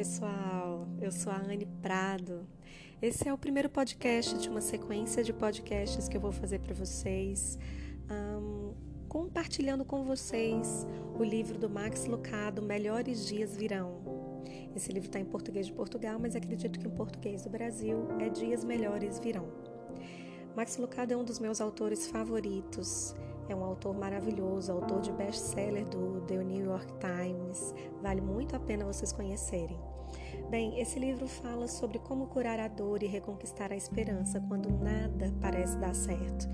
pessoal! Eu sou a Anne Prado. Esse é o primeiro podcast de uma sequência de podcasts que eu vou fazer para vocês, um, compartilhando com vocês o livro do Max Lucado, Melhores Dias Virão. Esse livro está em português de Portugal, mas acredito que em português do Brasil é Dias Melhores Virão. Max Lucado é um dos meus autores favoritos. É um autor maravilhoso, autor de best-seller do The New York Times. Vale muito a pena vocês conhecerem. Bem, esse livro fala sobre como curar a dor e reconquistar a esperança quando nada parece dar certo.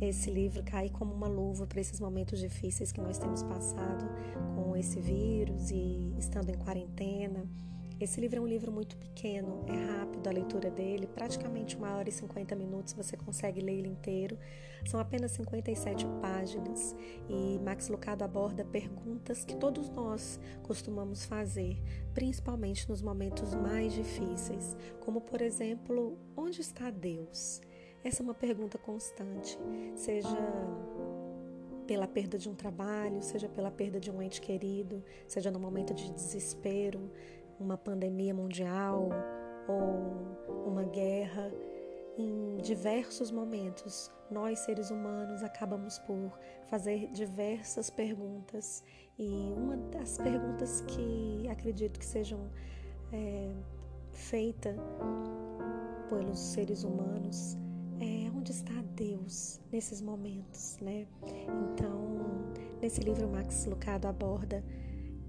Esse livro cai como uma luva para esses momentos difíceis que nós temos passado com esse vírus e estando em quarentena. Esse livro é um livro muito pequeno, é rápido a leitura dele, praticamente uma hora e 50 minutos você consegue ler ele inteiro. São apenas 57 páginas e Max Lucado aborda perguntas que todos nós costumamos fazer, principalmente nos momentos mais difíceis, como por exemplo, onde está Deus? Essa é uma pergunta constante, seja pela perda de um trabalho, seja pela perda de um ente querido, seja no momento de desespero, uma pandemia mundial ou uma guerra, em diversos momentos, nós seres humanos acabamos por fazer diversas perguntas e uma das perguntas que acredito que sejam é, feitas pelos seres humanos é onde está Deus nesses momentos, né? Então, nesse livro Max Lucado aborda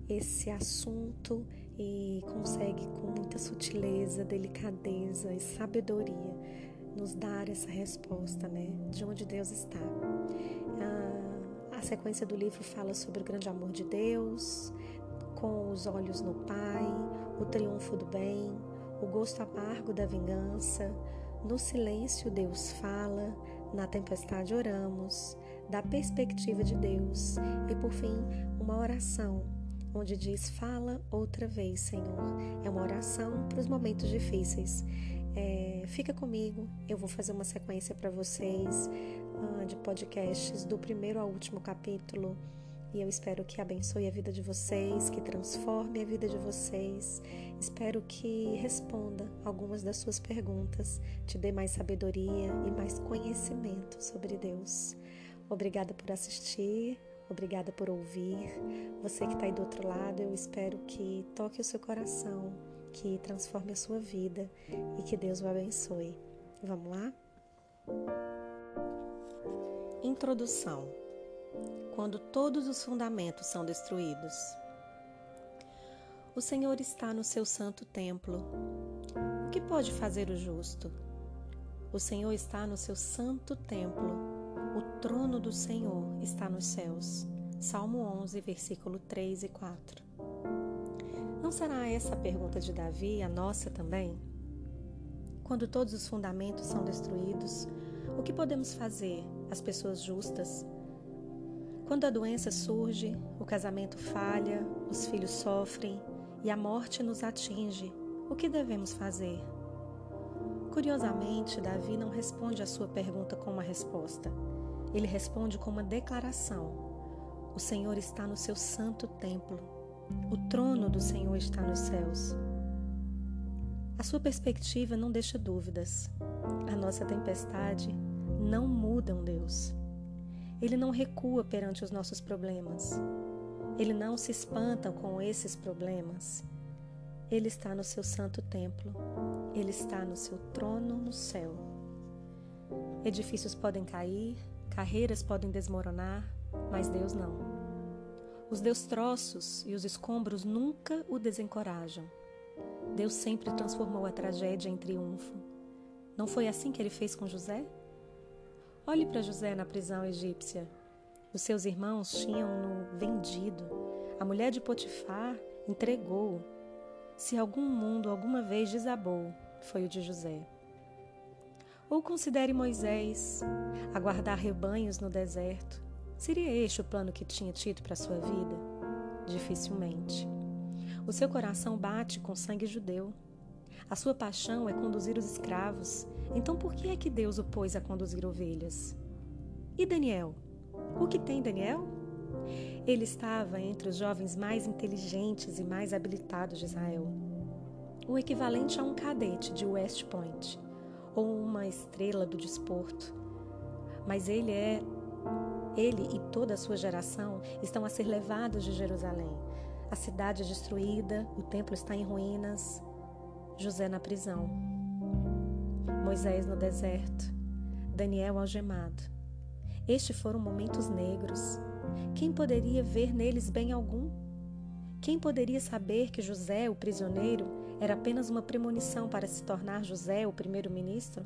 esse assunto e consegue com muita sutileza, delicadeza e sabedoria nos dar essa resposta, né? De onde Deus está. A, a sequência do livro fala sobre o grande amor de Deus, com os olhos no Pai, o triunfo do bem, o gosto amargo da vingança. No silêncio, Deus fala, na tempestade, oramos, da perspectiva de Deus e, por fim, uma oração onde diz: Fala outra vez, Senhor. É uma oração para os momentos difíceis. É, fica comigo, eu vou fazer uma sequência para vocês uh, de podcasts do primeiro ao último capítulo. E eu espero que abençoe a vida de vocês, que transforme a vida de vocês. Espero que responda algumas das suas perguntas, te dê mais sabedoria e mais conhecimento sobre Deus. Obrigada por assistir. Obrigada por ouvir. Você que está aí do outro lado, eu espero que toque o seu coração, que transforme a sua vida e que Deus o abençoe. Vamos lá? Introdução: Quando todos os fundamentos são destruídos. O Senhor está no seu santo templo. O que pode fazer o justo? O Senhor está no seu santo templo o trono do Senhor está nos céus. Salmo 11, versículo 3 e 4. Não será essa a pergunta de Davi a nossa também? Quando todos os fundamentos são destruídos, o que podemos fazer, as pessoas justas? Quando a doença surge, o casamento falha, os filhos sofrem e a morte nos atinge, o que devemos fazer? Curiosamente, Davi não responde a sua pergunta com uma resposta. Ele responde com uma declaração: O Senhor está no seu santo templo. O trono do Senhor está nos céus. A sua perspectiva não deixa dúvidas. A nossa tempestade não muda um Deus. Ele não recua perante os nossos problemas. Ele não se espanta com esses problemas. Ele está no seu santo templo. Ele está no seu trono no céu. Edifícios podem cair, Carreiras podem desmoronar, mas Deus não. Os destroços e os escombros nunca o desencorajam. Deus sempre transformou a tragédia em triunfo. Não foi assim que ele fez com José? Olhe para José na prisão egípcia. Os seus irmãos tinham-no vendido. A mulher de Potifar entregou-o. Se algum mundo alguma vez desabou, foi o de José. Ou considere Moisés, aguardar rebanhos no deserto. Seria este o plano que tinha tido para sua vida? Dificilmente. O seu coração bate com sangue judeu. A sua paixão é conduzir os escravos. Então por que é que Deus o pôs a conduzir ovelhas? E Daniel? O que tem Daniel? Ele estava entre os jovens mais inteligentes e mais habilitados de Israel. o equivalente a um cadete de West Point ou uma estrela do desporto. Mas ele é ele e toda a sua geração estão a ser levados de Jerusalém. A cidade é destruída, o templo está em ruínas, José na prisão, Moisés no deserto, Daniel algemado. Estes foram momentos negros. Quem poderia ver neles bem algum? Quem poderia saber que José, o prisioneiro, era apenas uma premonição para se tornar José o primeiro-ministro?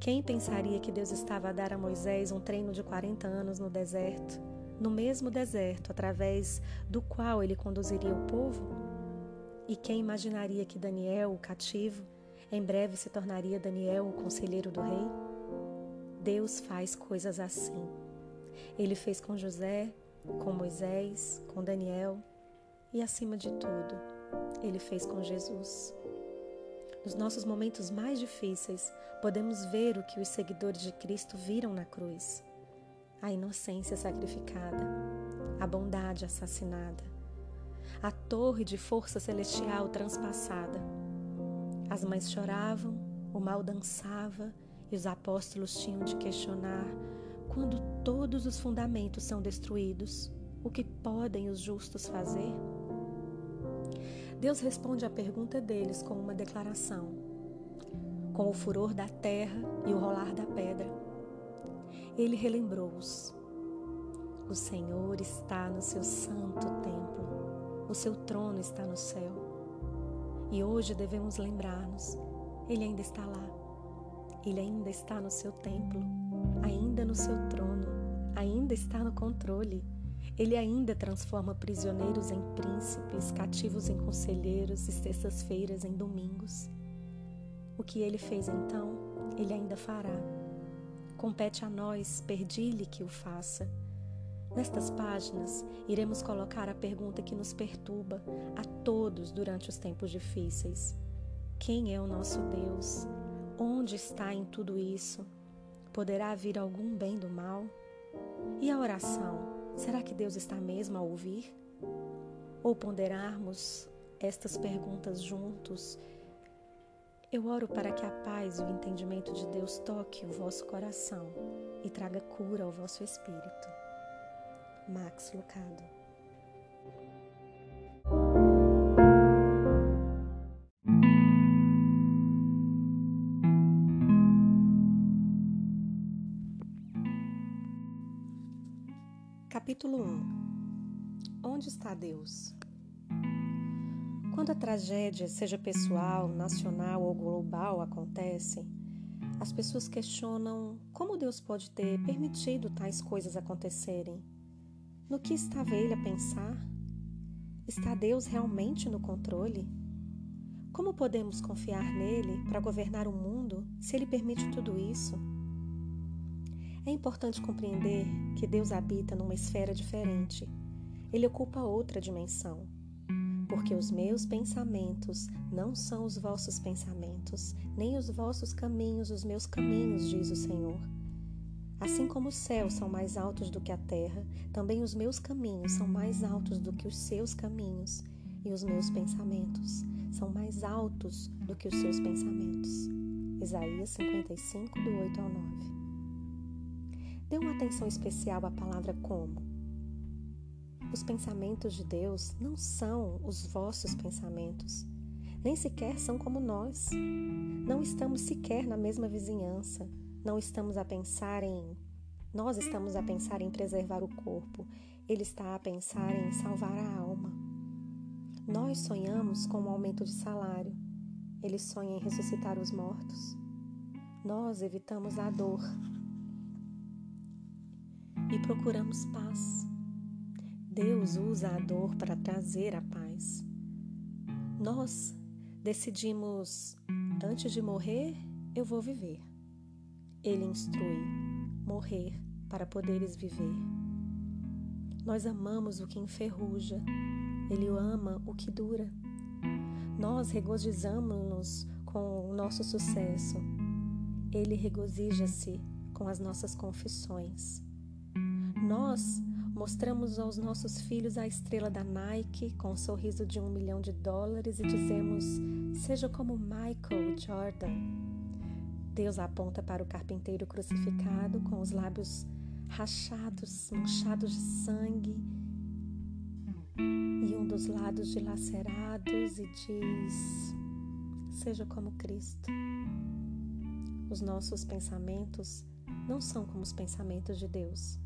Quem pensaria que Deus estava a dar a Moisés um treino de 40 anos no deserto, no mesmo deserto através do qual ele conduziria o povo? E quem imaginaria que Daniel, o cativo, em breve se tornaria Daniel, o conselheiro do rei? Deus faz coisas assim. Ele fez com José, com Moisés, com Daniel e, acima de tudo, ele fez com Jesus. Nos nossos momentos mais difíceis, podemos ver o que os seguidores de Cristo viram na cruz: a inocência sacrificada, a bondade assassinada, a torre de força celestial transpassada. As mães choravam, o mal dançava e os apóstolos tinham de questionar: quando todos os fundamentos são destruídos, o que podem os justos fazer? Deus responde à pergunta deles com uma declaração, com o furor da terra e o rolar da pedra. Ele relembrou-os. O Senhor está no seu santo templo, o seu trono está no céu. E hoje devemos lembrar-nos: Ele ainda está lá, Ele ainda está no seu templo, ainda no seu trono, ainda está no controle. Ele ainda transforma prisioneiros em príncipes, cativos em conselheiros e sextas-feiras em domingos. O que ele fez então, ele ainda fará. Compete a nós pedir-lhe que o faça. Nestas páginas, iremos colocar a pergunta que nos perturba a todos durante os tempos difíceis: Quem é o nosso Deus? Onde está em tudo isso? Poderá vir algum bem do mal? E a oração? Será que Deus está mesmo a ouvir? Ou ponderarmos estas perguntas juntos? Eu oro para que a paz e o entendimento de Deus toque o vosso coração e traga cura ao vosso espírito. Max Lucado Capítulo 1 Onde está Deus? Quando a tragédia, seja pessoal, nacional ou global, acontece, as pessoas questionam como Deus pode ter permitido tais coisas acontecerem. No que estava ele a pensar? Está Deus realmente no controle? Como podemos confiar nele para governar o mundo se ele permite tudo isso? É importante compreender que Deus habita numa esfera diferente. Ele ocupa outra dimensão. Porque os meus pensamentos não são os vossos pensamentos, nem os vossos caminhos os meus caminhos, diz o Senhor. Assim como os céus são mais altos do que a terra, também os meus caminhos são mais altos do que os seus caminhos, e os meus pensamentos são mais altos do que os seus pensamentos. Isaías 55, do 8 ao 9. Dê uma atenção especial à palavra como. Os pensamentos de Deus não são os vossos pensamentos, nem sequer são como nós. Não estamos sequer na mesma vizinhança, não estamos a pensar em. Nós estamos a pensar em preservar o corpo, ele está a pensar em salvar a alma. Nós sonhamos com um aumento de salário, ele sonha em ressuscitar os mortos. Nós evitamos a dor, e procuramos paz. Deus usa a dor para trazer a paz. Nós decidimos, antes de morrer, eu vou viver. Ele instrui, morrer para poderes viver. Nós amamos o que enferruja, Ele ama o que dura. Nós regozijamos-nos com o nosso sucesso, Ele regozija-se com as nossas confissões. Nós Mostramos aos nossos filhos a estrela da Nike com o um sorriso de um milhão de dólares e dizemos: Seja como Michael Jordan. Deus aponta para o carpinteiro crucificado com os lábios rachados, manchados de sangue e um dos lados dilacerados e diz: Seja como Cristo. Os nossos pensamentos não são como os pensamentos de Deus.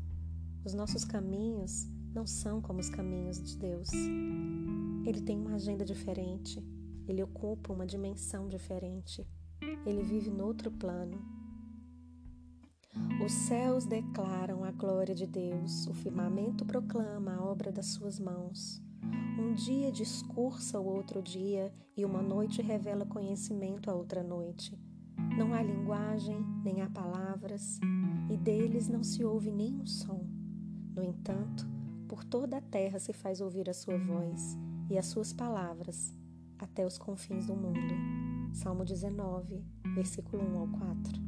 Os nossos caminhos não são como os caminhos de Deus. Ele tem uma agenda diferente, ele ocupa uma dimensão diferente, ele vive noutro plano. Os céus declaram a glória de Deus, o firmamento proclama a obra das suas mãos. Um dia discursa o outro dia, e uma noite revela conhecimento a outra noite. Não há linguagem, nem há palavras, e deles não se ouve nenhum som. No entanto, por toda a terra se faz ouvir a sua voz e as suas palavras até os confins do mundo. Salmo 19, versículo 1 ao 4.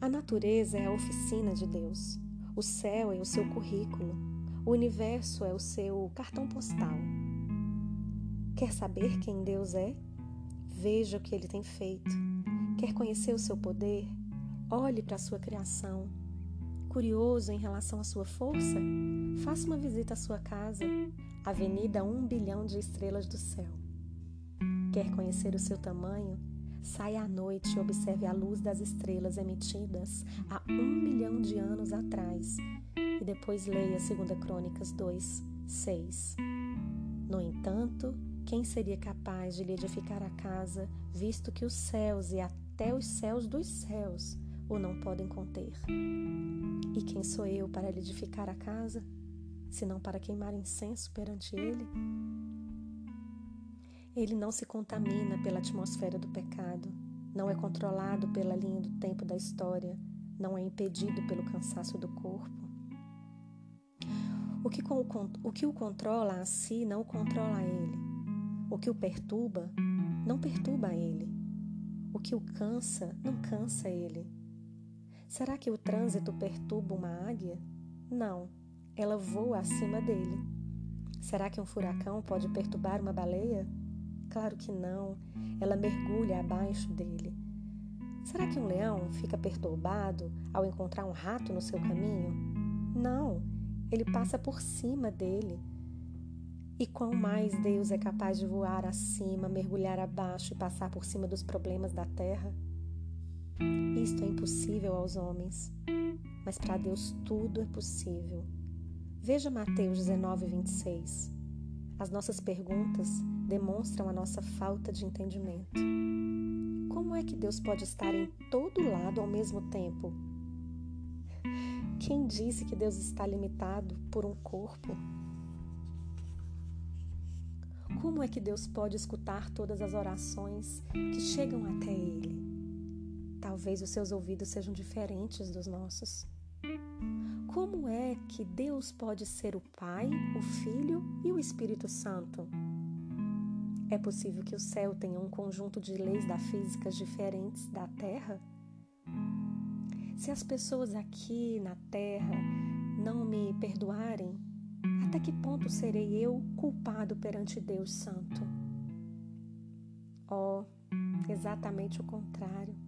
A natureza é a oficina de Deus. O céu é o seu currículo. O universo é o seu cartão postal. Quer saber quem Deus é? Veja o que ele tem feito. Quer conhecer o seu poder? Olhe para a sua criação. Curioso em relação à sua força? Faça uma visita à sua casa, Avenida 1 bilhão de estrelas do céu. Quer conhecer o seu tamanho? Saia à noite e observe a luz das estrelas emitidas há um milhão de anos atrás e depois leia 2 Crônicas 2, 6. No entanto, quem seria capaz de lhe edificar a casa, visto que os céus e até os céus dos céus o não podem conter? E quem sou eu para lhe edificar a casa, senão para queimar incenso perante ele? Ele não se contamina pela atmosfera do pecado, não é controlado pela linha do tempo da história, não é impedido pelo cansaço do corpo. O que, o, que o controla a si não o controla a ele. O que o perturba, não perturba ele. O que o cansa, não cansa ele. Será que o trânsito perturba uma águia? Não, ela voa acima dele. Será que um furacão pode perturbar uma baleia? Claro que não, ela mergulha abaixo dele. Será que um leão fica perturbado ao encontrar um rato no seu caminho? Não, ele passa por cima dele e quão mais Deus é capaz de voar acima, mergulhar abaixo e passar por cima dos problemas da terra? Isto é impossível aos homens, mas para Deus tudo é possível. Veja Mateus 19, 26. As nossas perguntas demonstram a nossa falta de entendimento. Como é que Deus pode estar em todo lado ao mesmo tempo? Quem disse que Deus está limitado por um corpo? Como é que Deus pode escutar todas as orações que chegam até Ele? Talvez os seus ouvidos sejam diferentes dos nossos. Como é que Deus pode ser o Pai, o Filho e o Espírito Santo? É possível que o céu tenha um conjunto de leis da física diferentes da Terra? Se as pessoas aqui na Terra não me perdoarem, até que ponto serei eu culpado perante Deus Santo? Oh, exatamente o contrário.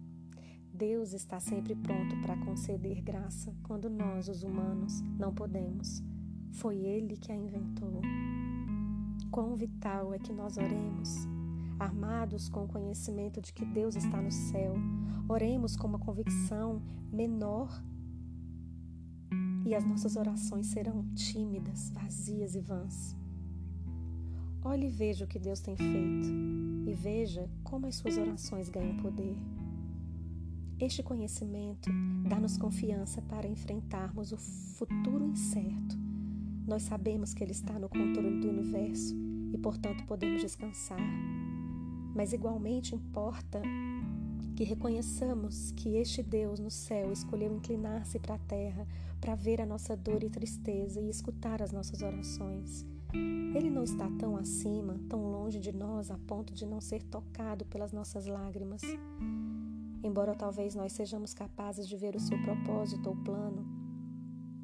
Deus está sempre pronto para conceder graça quando nós, os humanos, não podemos. Foi Ele que a inventou. Quão vital é que nós oremos, armados com o conhecimento de que Deus está no céu, oremos com uma convicção menor e as nossas orações serão tímidas, vazias e vãs. Olhe e veja o que Deus tem feito e veja como as suas orações ganham poder. Este conhecimento dá-nos confiança para enfrentarmos o futuro incerto. Nós sabemos que Ele está no controle do universo e, portanto, podemos descansar. Mas igualmente importa que reconheçamos que este Deus no céu escolheu inclinar-se para a terra para ver a nossa dor e tristeza e escutar as nossas orações. Ele não está tão acima, tão longe de nós, a ponto de não ser tocado pelas nossas lágrimas. Embora talvez nós sejamos capazes de ver o seu propósito ou plano,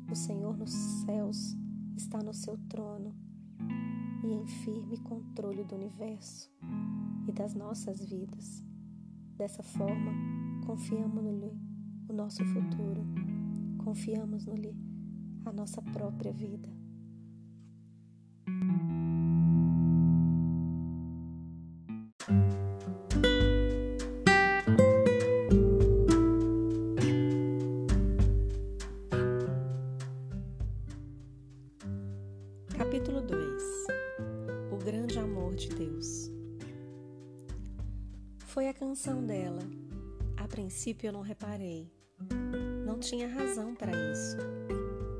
O Senhor nos céus está no seu trono e em firme controle do universo e das nossas vidas. Dessa forma, confiamos-lhe o nosso futuro, confiamos-lhe a nossa própria vida. Capítulo princípio eu não reparei. Não tinha razão para isso.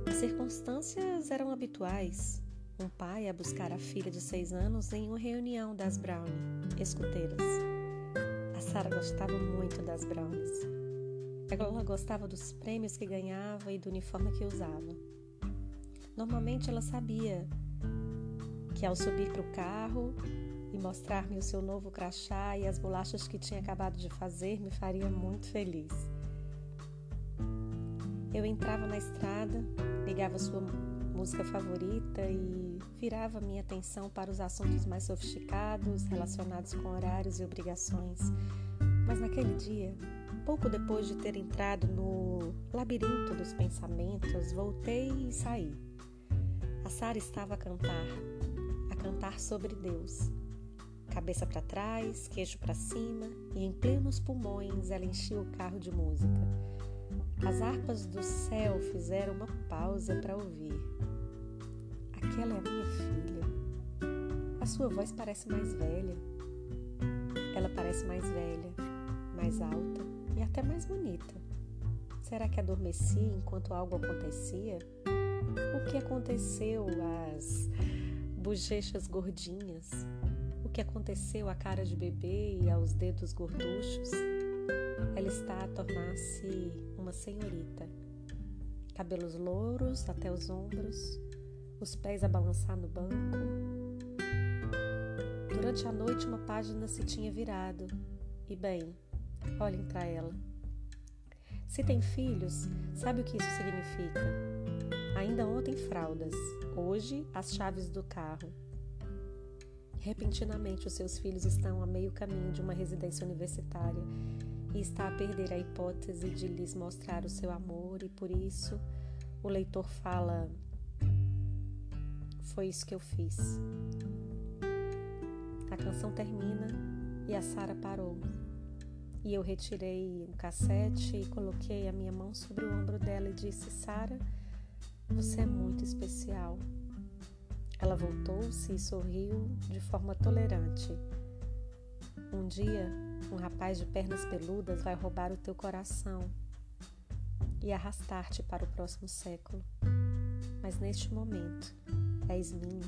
As circunstâncias eram habituais. Um pai a buscar a filha de seis anos em uma reunião das Brownie, escuteiras. A Sara gostava muito das Brownies. Ela gostava dos prêmios que ganhava e do uniforme que usava. Normalmente ela sabia que ao subir para o carro e mostrar-me o seu novo crachá e as bolachas que tinha acabado de fazer me faria muito feliz. Eu entrava na estrada, ligava sua música favorita e virava minha atenção para os assuntos mais sofisticados relacionados com horários e obrigações. Mas naquele dia, pouco depois de ter entrado no labirinto dos pensamentos, voltei e saí. A Sara estava a cantar, a cantar sobre Deus. Cabeça para trás, queixo para cima e em plenos pulmões ela enchia o carro de música. As harpas do céu fizeram uma pausa para ouvir. Aquela é a minha filha. A sua voz parece mais velha. Ela parece mais velha, mais alta e até mais bonita. Será que adormeci enquanto algo acontecia? O que aconteceu às bochechas gordinhas? Que aconteceu à cara de bebê e aos dedos gorduchos? Ela está a tornar-se uma senhorita. Cabelos louros até os ombros, os pés a balançar no banco. Durante a noite, uma página se tinha virado. E bem, olhem para ela. Se tem filhos, sabe o que isso significa? Ainda ontem fraldas, hoje as chaves do carro. Repentinamente, os seus filhos estão a meio caminho de uma residência universitária e está a perder a hipótese de lhes mostrar o seu amor, e por isso o leitor fala: Foi isso que eu fiz. A canção termina e a Sara parou. E eu retirei um cassete e coloquei a minha mão sobre o ombro dela e disse: Sara, você é muito especial. Ela voltou-se e sorriu de forma tolerante. Um dia, um rapaz de pernas peludas vai roubar o teu coração e arrastar-te para o próximo século. Mas neste momento, és minha.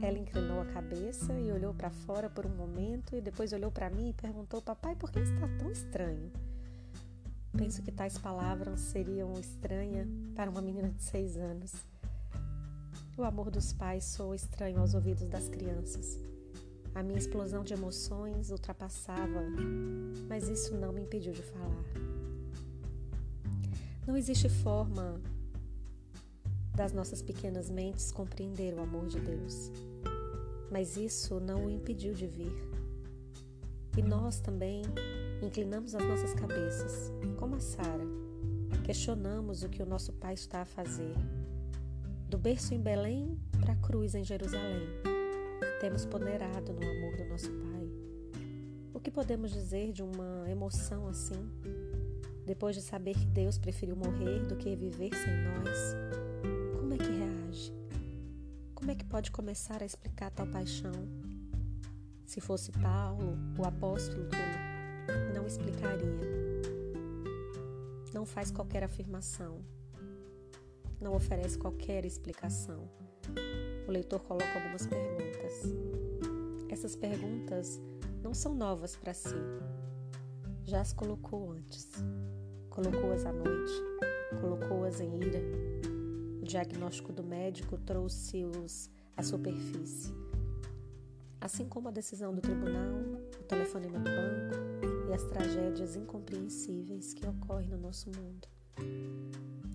Ela inclinou a cabeça e olhou para fora por um momento e depois olhou para mim e perguntou: Papai, por que está tão estranho? Penso que tais palavras seriam estranhas para uma menina de seis anos. O amor dos pais soa estranho aos ouvidos das crianças. A minha explosão de emoções ultrapassava, mas isso não me impediu de falar. Não existe forma das nossas pequenas mentes compreender o amor de Deus, mas isso não o impediu de vir. E nós também Inclinamos as nossas cabeças, como a Sara. Questionamos o que o nosso Pai está a fazer. Do berço em Belém para a cruz em Jerusalém. Temos ponderado no amor do nosso Pai. O que podemos dizer de uma emoção assim? Depois de saber que Deus preferiu morrer do que viver sem nós, como é que reage? Como é que pode começar a explicar tal paixão? Se fosse Paulo, o apóstolo não explicaria. Não faz qualquer afirmação. Não oferece qualquer explicação. O leitor coloca algumas perguntas. Essas perguntas não são novas para si. Já as colocou antes. Colocou-as à noite, colocou-as em ira. O diagnóstico do médico trouxe-os à superfície. Assim como a decisão do tribunal, o telefonema do banco, e as tragédias incompreensíveis que ocorrem no nosso mundo.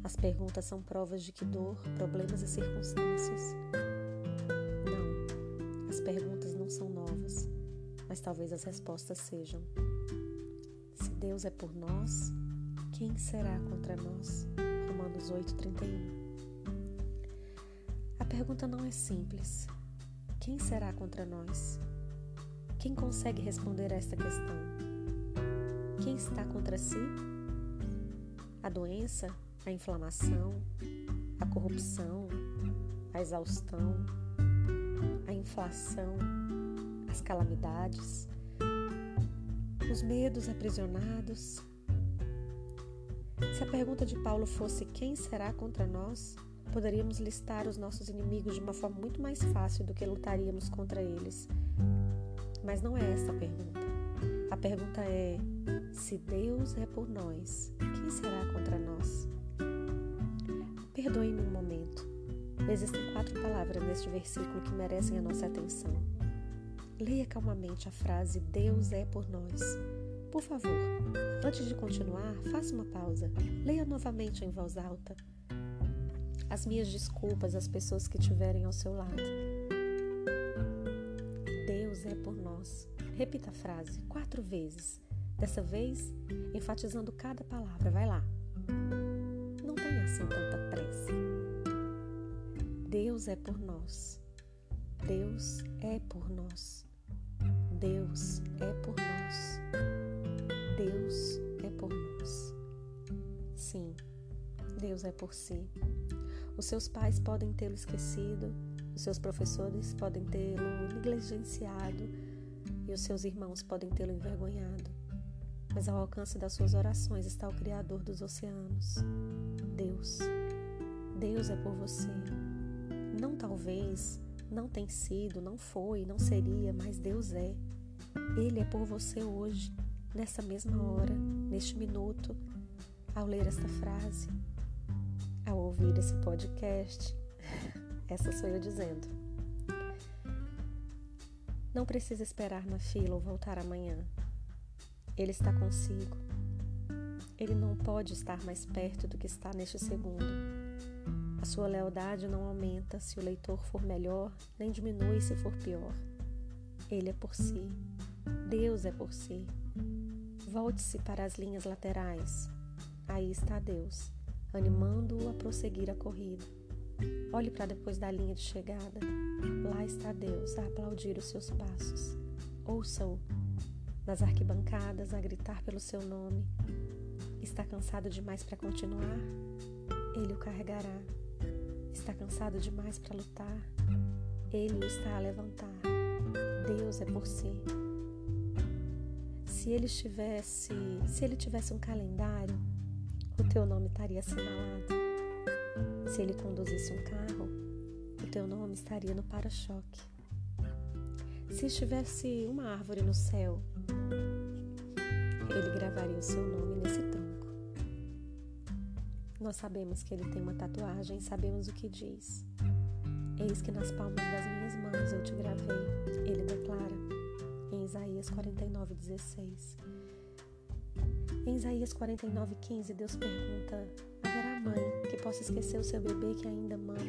As perguntas são provas de que dor, problemas e circunstâncias. Não, as perguntas não são novas, mas talvez as respostas sejam. Se Deus é por nós, quem será contra nós? Romanos 8:31. A pergunta não é simples. Quem será contra nós? Quem consegue responder a esta questão? Quem está contra si? A doença, a inflamação, a corrupção, a exaustão, a inflação, as calamidades, os medos aprisionados. Se a pergunta de Paulo fosse quem será contra nós, poderíamos listar os nossos inimigos de uma forma muito mais fácil do que lutaríamos contra eles. Mas não é essa a pergunta. A pergunta é: se Deus é por nós, quem será contra nós? Perdoe-me um momento. Existem quatro palavras neste versículo que merecem a nossa atenção. Leia calmamente a frase Deus é por nós. Por favor, antes de continuar, faça uma pausa. Leia novamente em voz alta. As minhas desculpas às pessoas que estiverem ao seu lado. Deus é por nós. Repita a frase quatro vezes. Dessa vez, enfatizando cada palavra. Vai lá. Assim tanta pressa. Deus é por nós. Deus é por nós. Deus é por nós. Deus é por nós. Sim, Deus é por si. Os seus pais podem tê-lo esquecido, os seus professores podem tê-lo negligenciado e os seus irmãos podem tê-lo envergonhado. Mas ao alcance das suas orações está o Criador dos oceanos, Deus. Deus é por você. Não talvez, não tem sido, não foi, não seria, mas Deus é. Ele é por você hoje, nessa mesma hora, neste minuto, ao ler esta frase, ao ouvir esse podcast. Essa sou eu dizendo. Não precisa esperar na fila ou voltar amanhã. Ele está consigo. Ele não pode estar mais perto do que está neste segundo. A sua lealdade não aumenta se o leitor for melhor, nem diminui se for pior. Ele é por si. Deus é por si. Volte-se para as linhas laterais. Aí está Deus, animando-o a prosseguir a corrida. Olhe para depois da linha de chegada. Lá está Deus a aplaudir os seus passos. Ouça-o nas arquibancadas a gritar pelo seu nome. Está cansado demais para continuar? Ele o carregará. Está cansado demais para lutar? Ele o está a levantar. Deus é por si. Se ele tivesse, se ele tivesse um calendário, o teu nome estaria assinalado. Se ele conduzisse um carro, o teu nome estaria no para-choque. Se estivesse uma árvore no céu, ele gravaria o seu nome nesse. Nós sabemos que ele tem uma tatuagem, sabemos o que diz. Eis que nas palmas das minhas mãos eu te gravei, ele declara em Isaías 49, 16. Em Isaías 49, 15, Deus pergunta: Haverá mãe que possa esquecer o seu bebê que ainda mama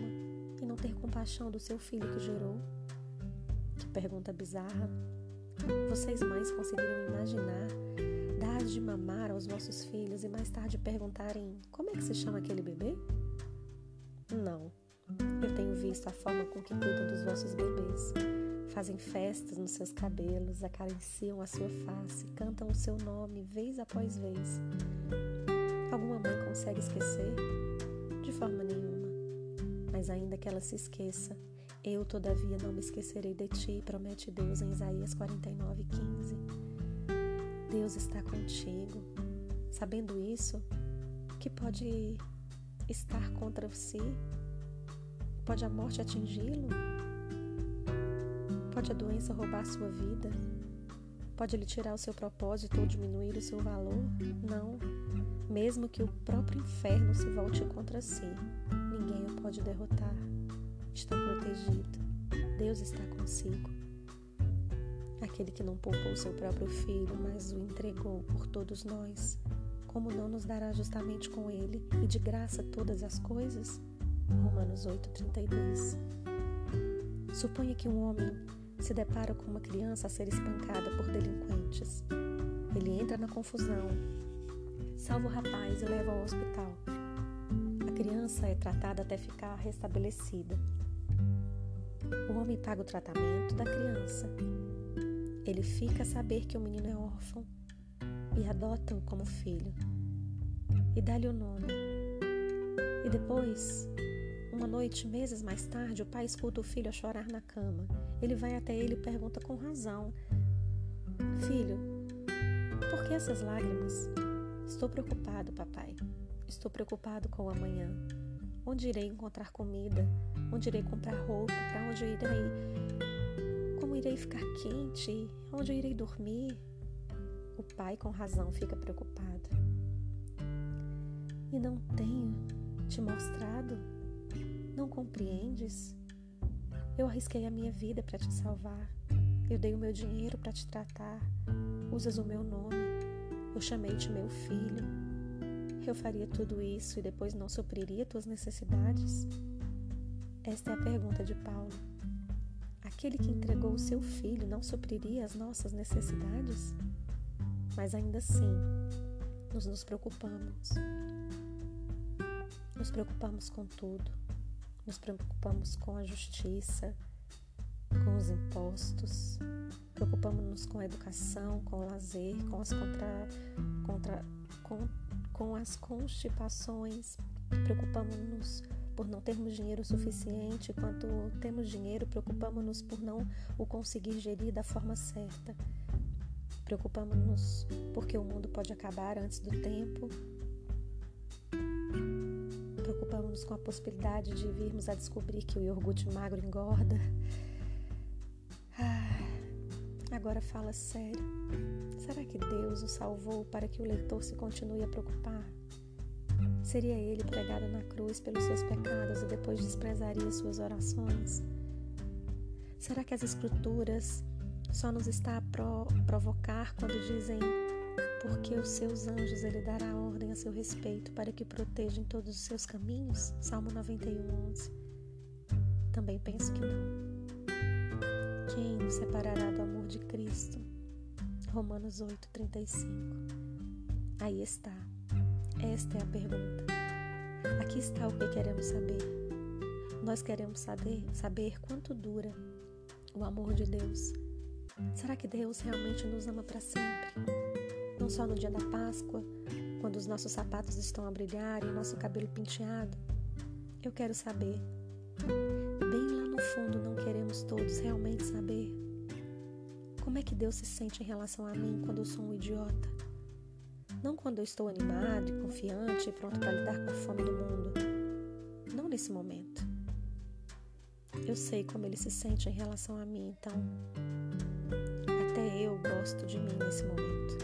e não ter compaixão do seu filho que gerou? Que pergunta bizarra. Vocês mães conseguiram imaginar de mamar aos vossos filhos e mais tarde perguntarem como é que se chama aquele bebê? Não. Eu tenho visto a forma com que cuidam dos vossos bebês. Fazem festas nos seus cabelos, acariciam a sua face, cantam o seu nome vez após vez. Alguma mãe consegue esquecer? De forma nenhuma. Mas ainda que ela se esqueça, eu todavia não me esquecerei de ti, promete Deus em Isaías 49, 15. Deus está contigo. Sabendo isso, que pode estar contra si? Pode a morte atingi-lo? Pode a doença roubar sua vida? Pode lhe tirar o seu propósito ou diminuir o seu valor? Não. Mesmo que o próprio inferno se volte contra si, ninguém o pode derrotar. Está protegido. Deus está consigo. Aquele que não poupou seu próprio filho, mas o entregou por todos nós, como não nos dará justamente com ele e de graça todas as coisas? Romanos 8:32. Suponha que um homem se depara com uma criança a ser espancada por delinquentes. Ele entra na confusão, salva o rapaz e leva ao hospital. A criança é tratada até ficar restabelecida. O homem paga o tratamento da criança. Ele fica a saber que o menino é órfão e adota-o como filho. E dá-lhe o nome. E depois, uma noite, meses mais tarde, o pai escuta o filho a chorar na cama. Ele vai até ele e pergunta com razão: Filho, por que essas lágrimas? Estou preocupado, papai. Estou preocupado com o amanhã. Onde irei encontrar comida? Onde irei comprar roupa? Para onde irei? Irei ficar quente? Onde irei dormir? O pai, com razão, fica preocupado. E não tenho te mostrado? Não compreendes? Eu arrisquei a minha vida para te salvar. Eu dei o meu dinheiro para te tratar. Usas o meu nome. Eu chamei-te meu filho. Eu faria tudo isso e depois não supriria tuas necessidades? Esta é a pergunta de Paulo. Aquele que entregou o seu filho não supriria as nossas necessidades? Mas ainda assim, nos nos preocupamos. Nos preocupamos com tudo. Nos preocupamos com a justiça, com os impostos, preocupamos-nos com a educação, com o lazer, com as contra, contra com, com as constipações, preocupamos-nos por não termos dinheiro suficiente, quanto temos dinheiro, preocupamos-nos por não o conseguir gerir da forma certa. Preocupamos-nos porque o mundo pode acabar antes do tempo. Preocupamos-nos com a possibilidade de virmos a descobrir que o iogurte magro engorda. Ah, agora fala sério. Será que Deus o salvou para que o leitor se continue a preocupar? Seria ele pregado na cruz pelos seus pecados e depois desprezaria suas orações? Será que as Escrituras só nos está a pro provocar quando dizem porque os seus anjos ele dará ordem a seu respeito para que protejam todos os seus caminhos? Salmo 91, 11. Também penso que não. Quem nos separará do amor de Cristo? Romanos 8, 35. Aí está. Esta é a pergunta. Aqui está o que queremos saber. Nós queremos saber, saber quanto dura o amor de Deus Será que Deus realmente nos ama para sempre? Não só no dia da Páscoa, quando os nossos sapatos estão a brilhar e o nosso cabelo penteado? Eu quero saber. Bem lá no fundo, não queremos todos realmente saber. Como é que Deus se sente em relação a mim quando eu sou um idiota? Não quando eu estou animado e confiante e pronto para lidar com a fome do mundo. Não nesse momento. Eu sei como ele se sente em relação a mim, então eu gosto de mim nesse momento.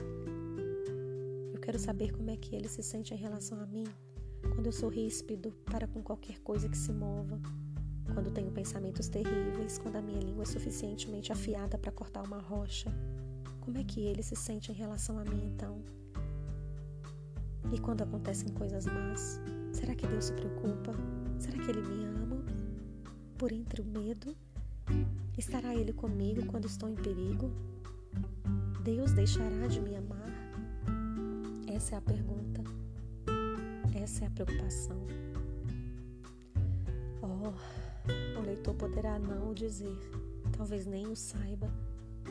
Eu quero saber como é que ele se sente em relação a mim quando eu sou ríspido para com qualquer coisa que se mova, quando tenho pensamentos terríveis, quando a minha língua é suficientemente afiada para cortar uma rocha. Como é que ele se sente em relação a mim então? E quando acontecem coisas más, será que Deus se preocupa? Será que ele me ama? Por entre o medo? Estará ele comigo quando estou em perigo? Deus deixará de me amar? Essa é a pergunta. Essa é a preocupação. Oh, o leitor poderá não o dizer, talvez nem o saiba,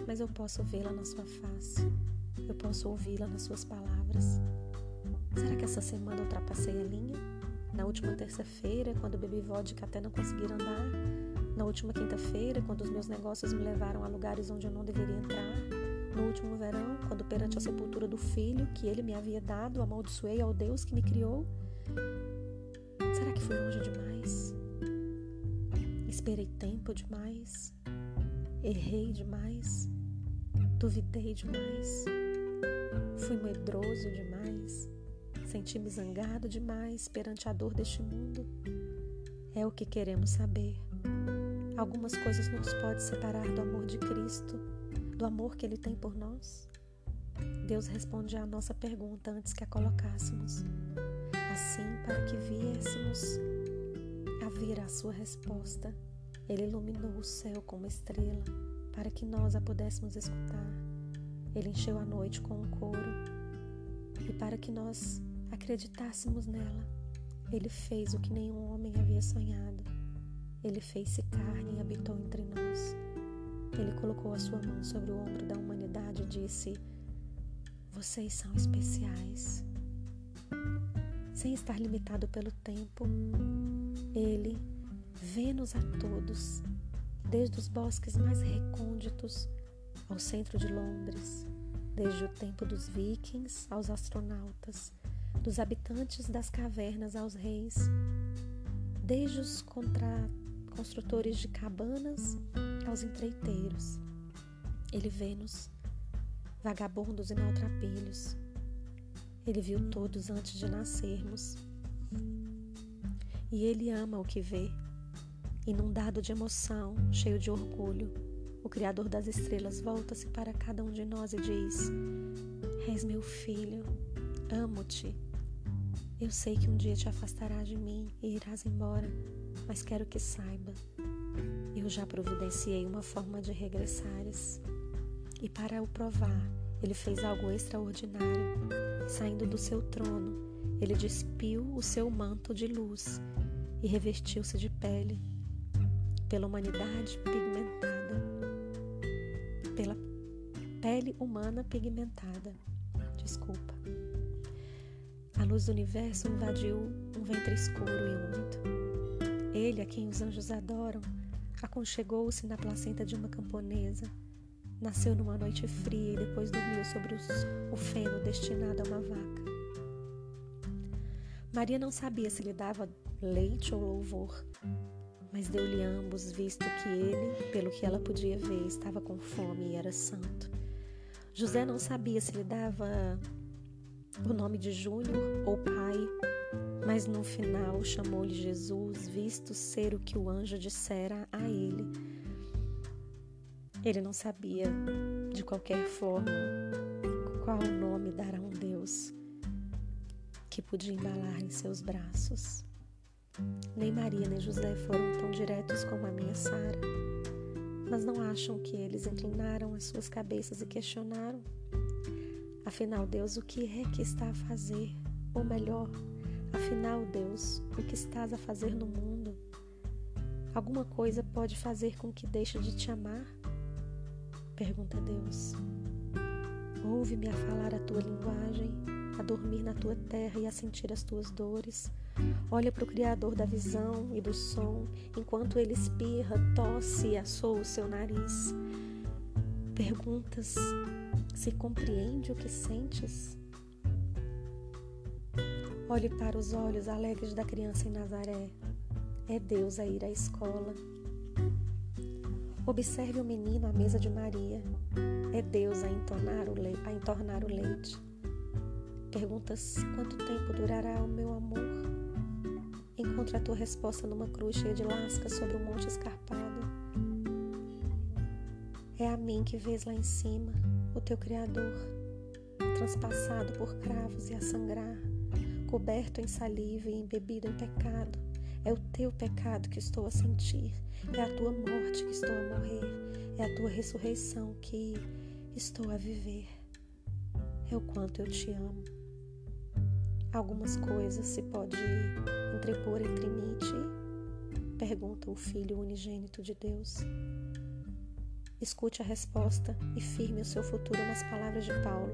mas eu posso vê-la na sua face, eu posso ouvi-la nas suas palavras. Será que essa semana ultrapassei a linha? Na última terça-feira, quando bebi vodka até não conseguir andar? Na última quinta-feira, quando os meus negócios me levaram a lugares onde eu não deveria entrar? No último verão, quando perante a sepultura do filho que ele me havia dado, amaldiçoei ao Deus que me criou? Será que fui longe demais? Esperei tempo demais? Errei demais? Duvidei demais? Fui medroso demais? Senti-me zangado demais perante a dor deste mundo? É o que queremos saber. Algumas coisas nos podem separar do amor de Cristo do amor que Ele tem por nós? Deus responde à nossa pergunta antes que a colocássemos. Assim, para que viéssemos a ver a sua resposta, Ele iluminou o céu com uma estrela para que nós a pudéssemos escutar. Ele encheu a noite com um coro e para que nós acreditássemos nela, Ele fez o que nenhum homem havia sonhado. Ele fez-se carne e habitou entre nós. Ele colocou a sua mão sobre o ombro da humanidade e disse: Vocês são especiais. Sem estar limitado pelo tempo, ele vê-nos a todos, desde os bosques mais recônditos ao centro de Londres, desde o tempo dos vikings aos astronautas, dos habitantes das cavernas aos reis, desde os construtores de cabanas aos empreiteiros. Ele vê-nos, vagabundos e maltrapilhos. Ele viu todos antes de nascermos. E ele ama o que vê. Inundado de emoção, cheio de orgulho, o Criador das estrelas volta-se para cada um de nós e diz: És meu filho, amo-te. Eu sei que um dia te afastarás de mim e irás embora mas quero que saiba, eu já providenciei uma forma de regressares. E para o provar, ele fez algo extraordinário. Saindo do seu trono, ele despiu o seu manto de luz e revestiu-se de pele, pela humanidade pigmentada, pela pele humana pigmentada. Desculpa. Luz do universo invadiu um ventre escuro e úmido. Ele, a quem os anjos adoram, aconchegou-se na placenta de uma camponesa. Nasceu numa noite fria e depois dormiu sobre os, o feno destinado a uma vaca. Maria não sabia se lhe dava leite ou louvor, mas deu-lhe ambos, visto que ele, pelo que ela podia ver, estava com fome e era santo. José não sabia se lhe dava o nome de Júnior ou pai, mas no final chamou-lhe Jesus, visto ser o que o anjo dissera a ele. Ele não sabia, de qualquer forma, qual nome dar a um Deus que podia embalar em seus braços. Nem Maria nem José foram tão diretos como a minha Sara, mas não acham que eles inclinaram as suas cabeças e questionaram? Afinal, Deus, o que é que está a fazer? Ou melhor, Afinal, Deus, o que estás a fazer no mundo? Alguma coisa pode fazer com que deixe de te amar? Pergunta Deus. Ouve-me a falar a tua linguagem, a dormir na tua terra e a sentir as tuas dores. Olha para o Criador da visão e do som, enquanto ele espirra, tosse e assoa o seu nariz. Perguntas se compreende o que sentes? Olhe para os olhos alegres da criança em Nazaré. É Deus a ir à escola. Observe o menino à mesa de Maria. É Deus a, entonar o leite, a entornar o leite. Perguntas quanto tempo durará o meu amor? Encontre a tua resposta numa cruz cheia de lascas sobre um monte escarpado. É a mim que vês lá em cima, o teu Criador, transpassado por cravos e a sangrar coberto em saliva e embebido em pecado. É o teu pecado que estou a sentir, é a tua morte que estou a morrer, é a tua ressurreição que estou a viver. É o quanto eu te amo. Algumas coisas se pode entrepor entre mim e ti? Pergunta o Filho unigênito de Deus. Escute a resposta e firme o seu futuro nas palavras de Paulo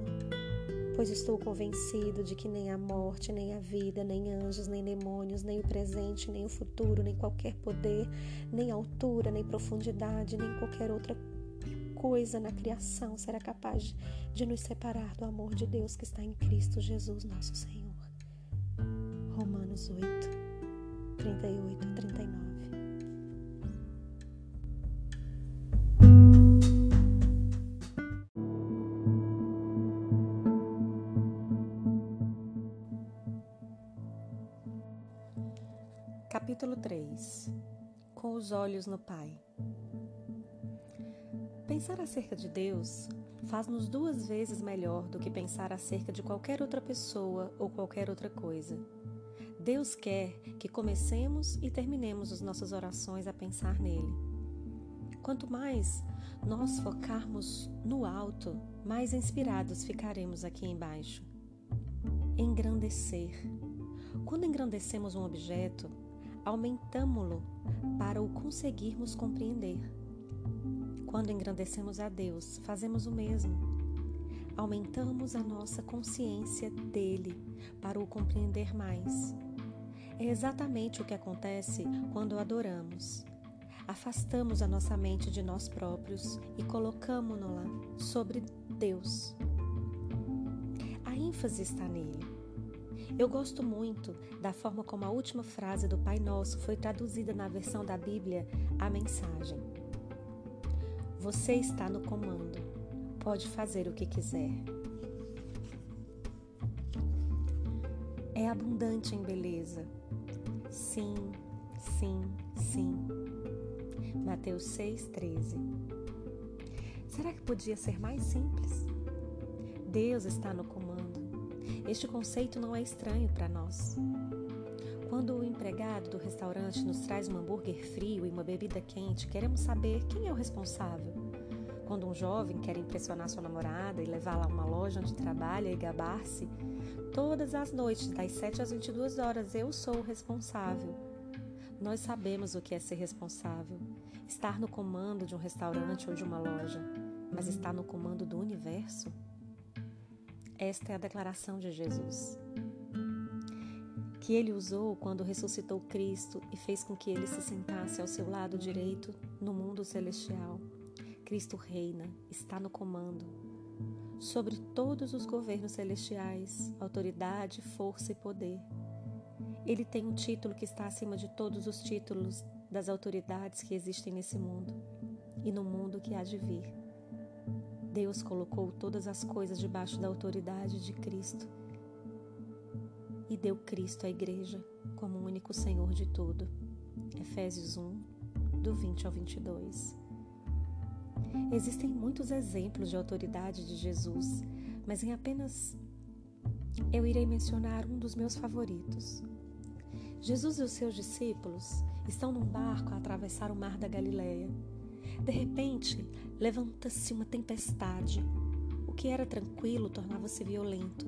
pois estou convencido de que nem a morte, nem a vida, nem anjos, nem demônios, nem o presente, nem o futuro, nem qualquer poder, nem altura, nem profundidade, nem qualquer outra coisa na criação será capaz de nos separar do amor de Deus que está em Cristo Jesus, nosso Senhor. Romanos 8, 38 a 39. Capítulo 3 Com os olhos no Pai Pensar acerca de Deus faz-nos duas vezes melhor do que pensar acerca de qualquer outra pessoa ou qualquer outra coisa. Deus quer que comecemos e terminemos as nossas orações a pensar nele. Quanto mais nós focarmos no alto, mais inspirados ficaremos aqui embaixo. Engrandecer. Quando engrandecemos um objeto, aumentamo-lo para o conseguirmos compreender. Quando engrandecemos a Deus, fazemos o mesmo. Aumentamos a nossa consciência dele para o compreender mais. É exatamente o que acontece quando adoramos. Afastamos a nossa mente de nós próprios e colocamos-la sobre Deus. A ênfase está nele. Eu gosto muito da forma como a última frase do Pai Nosso foi traduzida na versão da Bíblia, a mensagem. Você está no comando, pode fazer o que quiser. É abundante em beleza. Sim, sim, sim. Mateus 6,13. Será que podia ser mais simples? Deus está no comando. Este conceito não é estranho para nós. Quando o empregado do restaurante nos traz um hambúrguer frio e uma bebida quente, queremos saber quem é o responsável. Quando um jovem quer impressionar sua namorada e levá-la a uma loja onde trabalha e gabar-se, todas as noites, das 7 às 22 horas, eu sou o responsável. Nós sabemos o que é ser responsável, estar no comando de um restaurante ou de uma loja, mas estar no comando do universo? Esta é a declaração de Jesus. Que ele usou quando ressuscitou Cristo e fez com que ele se sentasse ao seu lado direito no mundo celestial. Cristo reina, está no comando. Sobre todos os governos celestiais, autoridade, força e poder. Ele tem um título que está acima de todos os títulos das autoridades que existem nesse mundo e no mundo que há de vir. Deus colocou todas as coisas debaixo da autoridade de Cristo e deu Cristo à Igreja como o único Senhor de tudo. Efésios 1, do 20 ao 22. Existem muitos exemplos de autoridade de Jesus, mas em apenas eu irei mencionar um dos meus favoritos. Jesus e os seus discípulos estão num barco a atravessar o mar da Galileia de repente, levanta-se uma tempestade. O que era tranquilo tornava-se violento.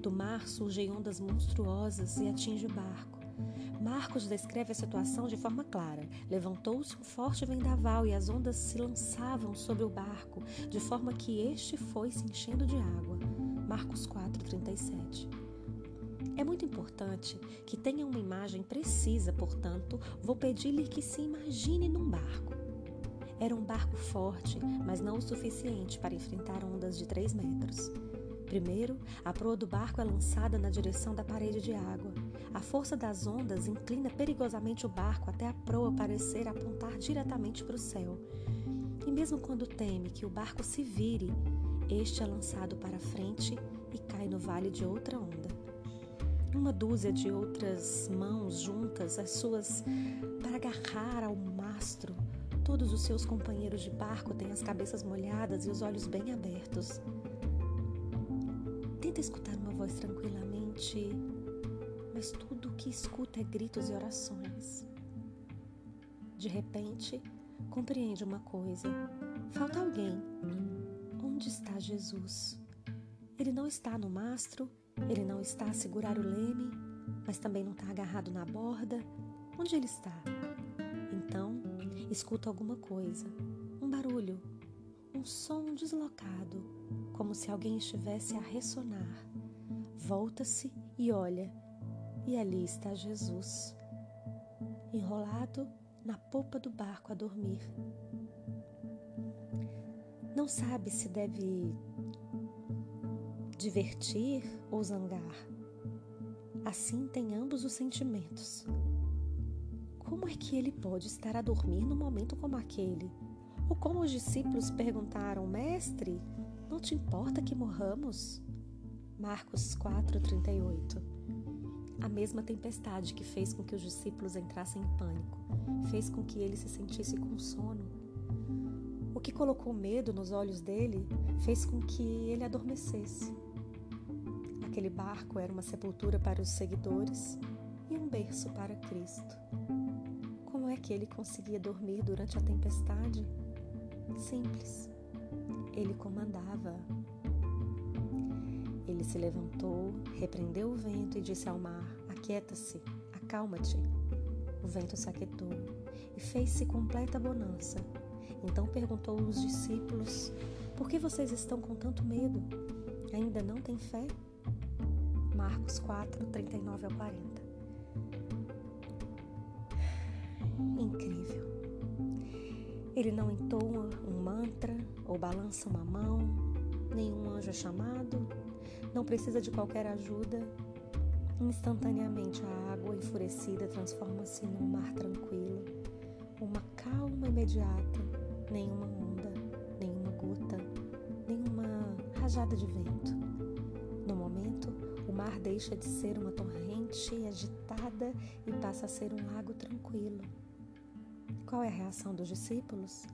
Do mar surgem ondas monstruosas e atinge o barco. Marcos descreve a situação de forma clara. Levantou-se um forte vendaval e as ondas se lançavam sobre o barco, de forma que este foi se enchendo de água. Marcos 4:37. É muito importante que tenha uma imagem precisa, portanto, vou pedir-lhe que se imagine num barco. Era um barco forte, mas não o suficiente para enfrentar ondas de 3 metros. Primeiro, a proa do barco é lançada na direção da parede de água. A força das ondas inclina perigosamente o barco até a proa parecer apontar diretamente para o céu. E mesmo quando teme que o barco se vire, este é lançado para frente e cai no vale de outra onda. Uma dúzia de outras mãos juntas, as suas, para agarrar ao mastro, Todos os seus companheiros de barco têm as cabeças molhadas e os olhos bem abertos. Tenta escutar uma voz tranquilamente, mas tudo o que escuta é gritos e orações. De repente, compreende uma coisa: falta alguém. Onde está Jesus? Ele não está no mastro, ele não está a segurar o leme, mas também não está agarrado na borda. Onde ele está? Escuta alguma coisa, um barulho, um som deslocado, como se alguém estivesse a ressonar. Volta-se e olha, e ali está Jesus, enrolado na polpa do barco a dormir. Não sabe se deve divertir ou zangar. Assim tem ambos os sentimentos. Como é que ele pode estar a dormir num momento como aquele? Ou como os discípulos perguntaram, Mestre, não te importa que morramos? Marcos 4,38 A mesma tempestade que fez com que os discípulos entrassem em pânico, fez com que ele se sentisse com sono. O que colocou medo nos olhos dele fez com que ele adormecesse. Aquele barco era uma sepultura para os seguidores e um berço para Cristo. Como é que ele conseguia dormir durante a tempestade? Simples. Ele comandava. Ele se levantou, repreendeu o vento e disse ao mar: Aquieta-se, acalma-te. O vento se aquietou e fez-se completa bonança. Então perguntou aos discípulos: Por que vocês estão com tanto medo? Ainda não têm fé? Marcos 4, 39 ao 40. Ele não entoa um mantra ou balança uma mão, nenhum anjo é chamado, não precisa de qualquer ajuda. Instantaneamente a água enfurecida transforma-se num mar tranquilo, uma calma imediata, nenhuma onda, nenhuma gota, nenhuma rajada de vento. No momento, o mar deixa de ser uma torrente agitada e passa a ser um lago tranquilo. Qual é a reação dos discípulos?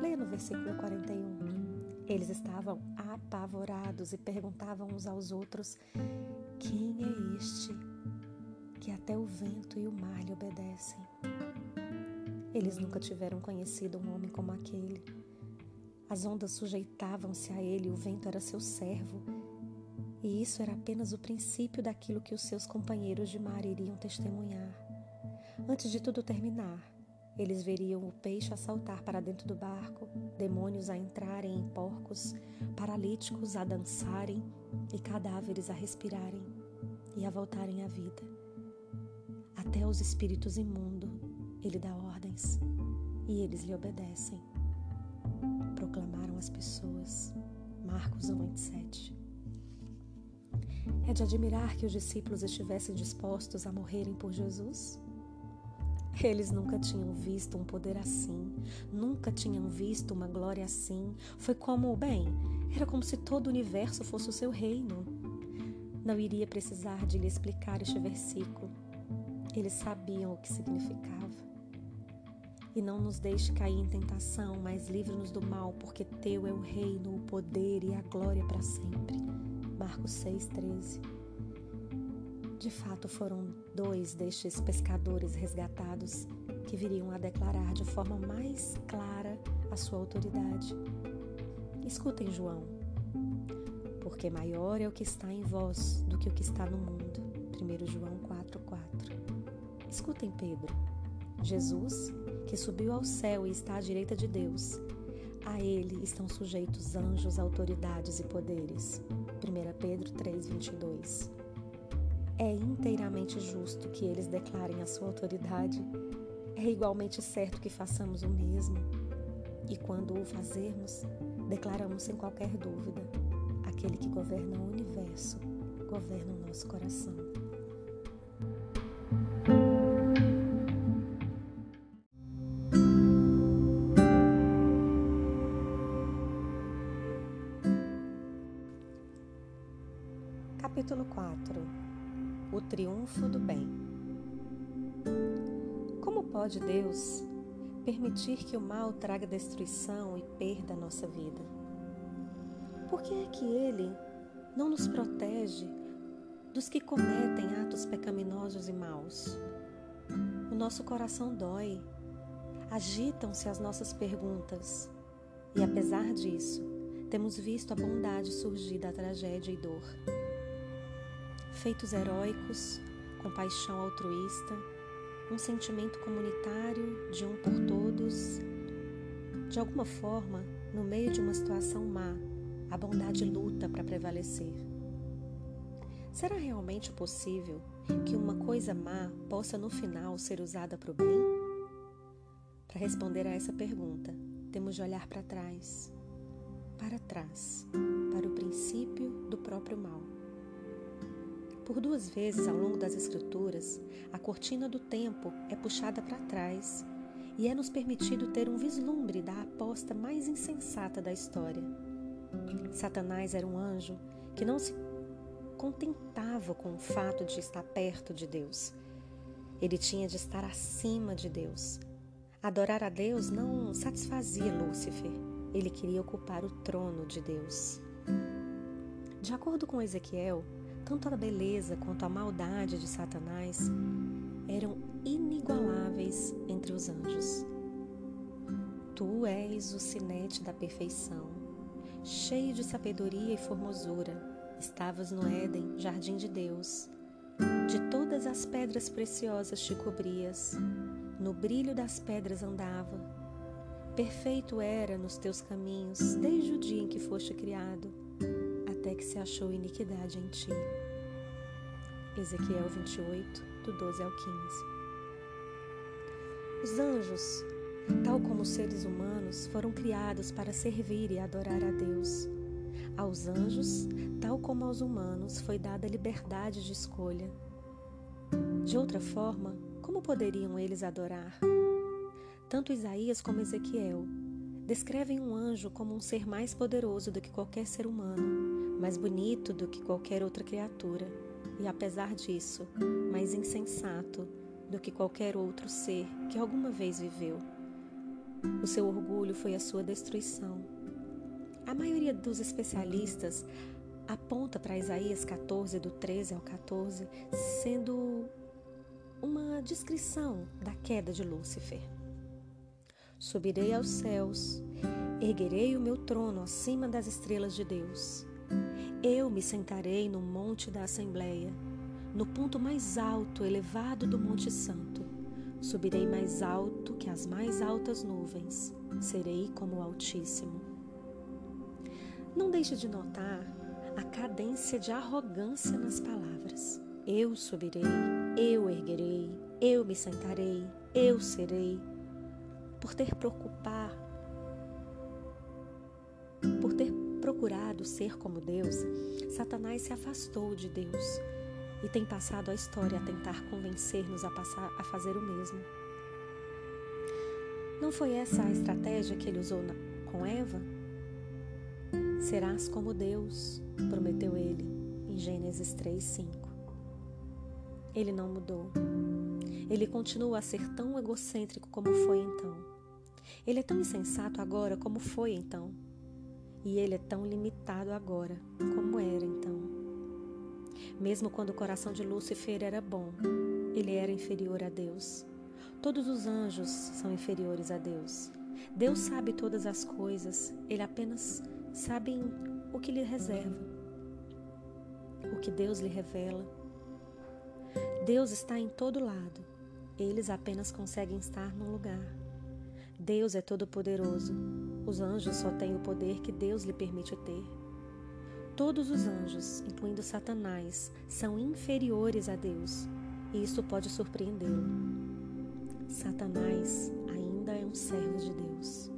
Leia no versículo 41. Eles estavam apavorados e perguntavam uns aos outros: Quem é este que até o vento e o mar lhe obedecem? Eles nunca tiveram conhecido um homem como aquele. As ondas sujeitavam-se a ele, o vento era seu servo. E isso era apenas o princípio daquilo que os seus companheiros de mar iriam testemunhar. Antes de tudo terminar, eles veriam o peixe a saltar para dentro do barco, demônios a entrarem em porcos, paralíticos a dançarem e cadáveres a respirarem e a voltarem à vida. Até os espíritos imundos ele dá ordens e eles lhe obedecem. Proclamaram as pessoas. Marcos 1, 27. É de admirar que os discípulos estivessem dispostos a morrerem por Jesus? Eles nunca tinham visto um poder assim, nunca tinham visto uma glória assim. Foi como, bem, era como se todo o universo fosse o seu reino. Não iria precisar de lhe explicar este versículo. Eles sabiam o que significava. E não nos deixe cair em tentação, mas livre-nos do mal, porque teu é o reino, o poder e a glória para sempre. Marcos 6,13 de fato, foram dois destes pescadores resgatados que viriam a declarar de forma mais clara a sua autoridade. Escutem João, porque maior é o que está em vós do que o que está no mundo. 1 João 4,4. Escutem Pedro, Jesus, que subiu ao céu e está à direita de Deus. A ele estão sujeitos anjos, autoridades e poderes. 1 Pedro 3,22 é inteiramente justo que eles declarem a sua autoridade. É igualmente certo que façamos o mesmo. E quando o fazermos, declaramos sem qualquer dúvida: aquele que governa o universo governa o nosso coração. Triunfo do bem. Como pode Deus permitir que o mal traga destruição e perda à nossa vida? Por que é que Ele não nos protege dos que cometem atos pecaminosos e maus? O nosso coração dói, agitam-se as nossas perguntas, e apesar disso, temos visto a bondade surgir da tragédia e dor feitos heróicos, compaixão altruísta, um sentimento comunitário de um por todos. De alguma forma, no meio de uma situação má, a bondade luta para prevalecer. Será realmente possível que uma coisa má possa no final ser usada para o bem? Para responder a essa pergunta, temos de olhar para trás, para trás, para o princípio do próprio mal. Por duas vezes ao longo das Escrituras, a cortina do tempo é puxada para trás e é nos permitido ter um vislumbre da aposta mais insensata da história. Satanás era um anjo que não se contentava com o fato de estar perto de Deus. Ele tinha de estar acima de Deus. Adorar a Deus não satisfazia Lúcifer. ele queria ocupar o trono de Deus. De acordo com Ezequiel, tanto a beleza quanto a maldade de Satanás eram inigualáveis entre os anjos. Tu és o sinete da perfeição, cheio de sabedoria e formosura. Estavas no Éden, jardim de Deus. De todas as pedras preciosas te cobrias, no brilho das pedras andava. Perfeito era nos teus caminhos, desde o dia em que foste criado, que se achou iniquidade em ti. Ezequiel 28, do 12 ao 15. Os anjos, tal como os seres humanos, foram criados para servir e adorar a Deus. Aos anjos, tal como aos humanos, foi dada liberdade de escolha. De outra forma, como poderiam eles adorar? Tanto Isaías como Ezequiel descrevem um anjo como um ser mais poderoso do que qualquer ser humano, mais bonito do que qualquer outra criatura, e apesar disso, mais insensato do que qualquer outro ser que alguma vez viveu. O seu orgulho foi a sua destruição. A maioria dos especialistas aponta para Isaías 14, do 13 ao 14, sendo uma descrição da queda de Lúcifer. Subirei aos céus, erguerei o meu trono acima das estrelas de Deus. Eu me sentarei no monte da Assembleia, no ponto mais alto, elevado do Monte Santo. Subirei mais alto que as mais altas nuvens, serei como o Altíssimo. Não deixe de notar a cadência de arrogância nas palavras. Eu subirei, eu erguerei, eu me sentarei, eu serei. Por ter preocupar, procurado ser como Deus, Satanás se afastou de Deus e tem passado a história a tentar convencer-nos a passar a fazer o mesmo. Não foi essa a estratégia que ele usou na, com Eva? Serás como Deus, prometeu ele em Gênesis 3, 5. Ele não mudou. Ele continua a ser tão egocêntrico como foi então. Ele é tão insensato agora como foi então. E ele é tão limitado agora como era então. Mesmo quando o coração de Lúcifer era bom, ele era inferior a Deus. Todos os anjos são inferiores a Deus. Deus sabe todas as coisas, ele apenas sabe o que lhe reserva, o que Deus lhe revela. Deus está em todo lado, eles apenas conseguem estar num lugar. Deus é todo-poderoso, os anjos só têm o poder que Deus lhe permite ter. Todos os anjos, incluindo Satanás, são inferiores a Deus, e isso pode surpreendê-lo. Satanás ainda é um servo de Deus.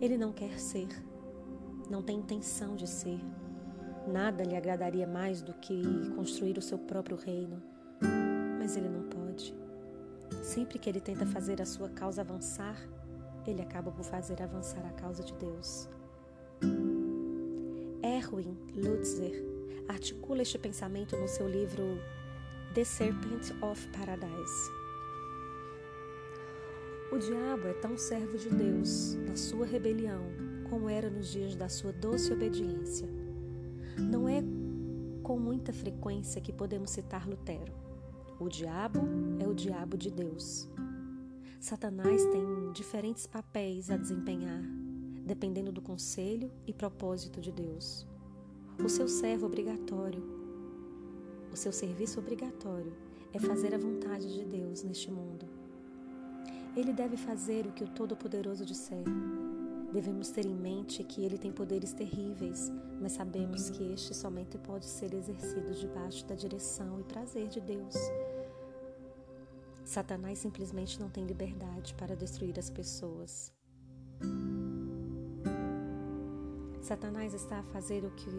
Ele não quer ser, não tem intenção de ser. Nada lhe agradaria mais do que construir o seu próprio reino, mas ele não pode. Sempre que ele tenta fazer a sua causa avançar, ele acaba por fazer avançar a causa de Deus. Erwin Lutzer articula este pensamento no seu livro The Serpent of Paradise. O diabo é tão servo de Deus na sua rebelião como era nos dias da sua doce obediência. Não é com muita frequência que podemos citar Lutero. O diabo é o diabo de Deus. Satanás tem diferentes papéis a desempenhar, dependendo do conselho e propósito de Deus. O seu servo obrigatório, o seu serviço obrigatório é fazer a vontade de Deus neste mundo. Ele deve fazer o que o Todo-Poderoso disser, Devemos ter em mente que ele tem poderes terríveis, mas sabemos que este somente pode ser exercido debaixo da direção e prazer de Deus. Satanás simplesmente não tem liberdade para destruir as pessoas. Satanás está a fazer o que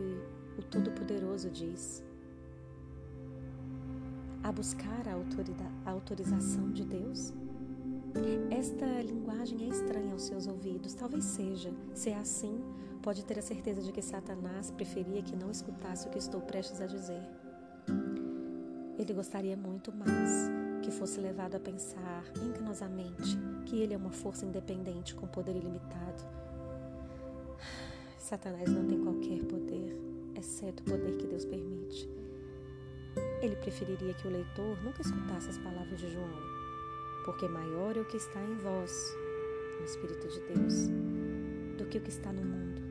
o Todo-Poderoso diz, a buscar a, a autorização de Deus. Esta linguagem é estranha aos seus ouvidos, talvez seja. Se é assim, pode ter a certeza de que Satanás preferia que não escutasse o que estou prestes a dizer. Ele gostaria muito mais que fosse levado a pensar enganosamente que ele é uma força independente com poder ilimitado Satanás não tem qualquer poder, exceto o poder que Deus permite. Ele preferiria que o leitor nunca escutasse as palavras de João, porque maior é o que está em vós, o Espírito de Deus, do que o que está no mundo,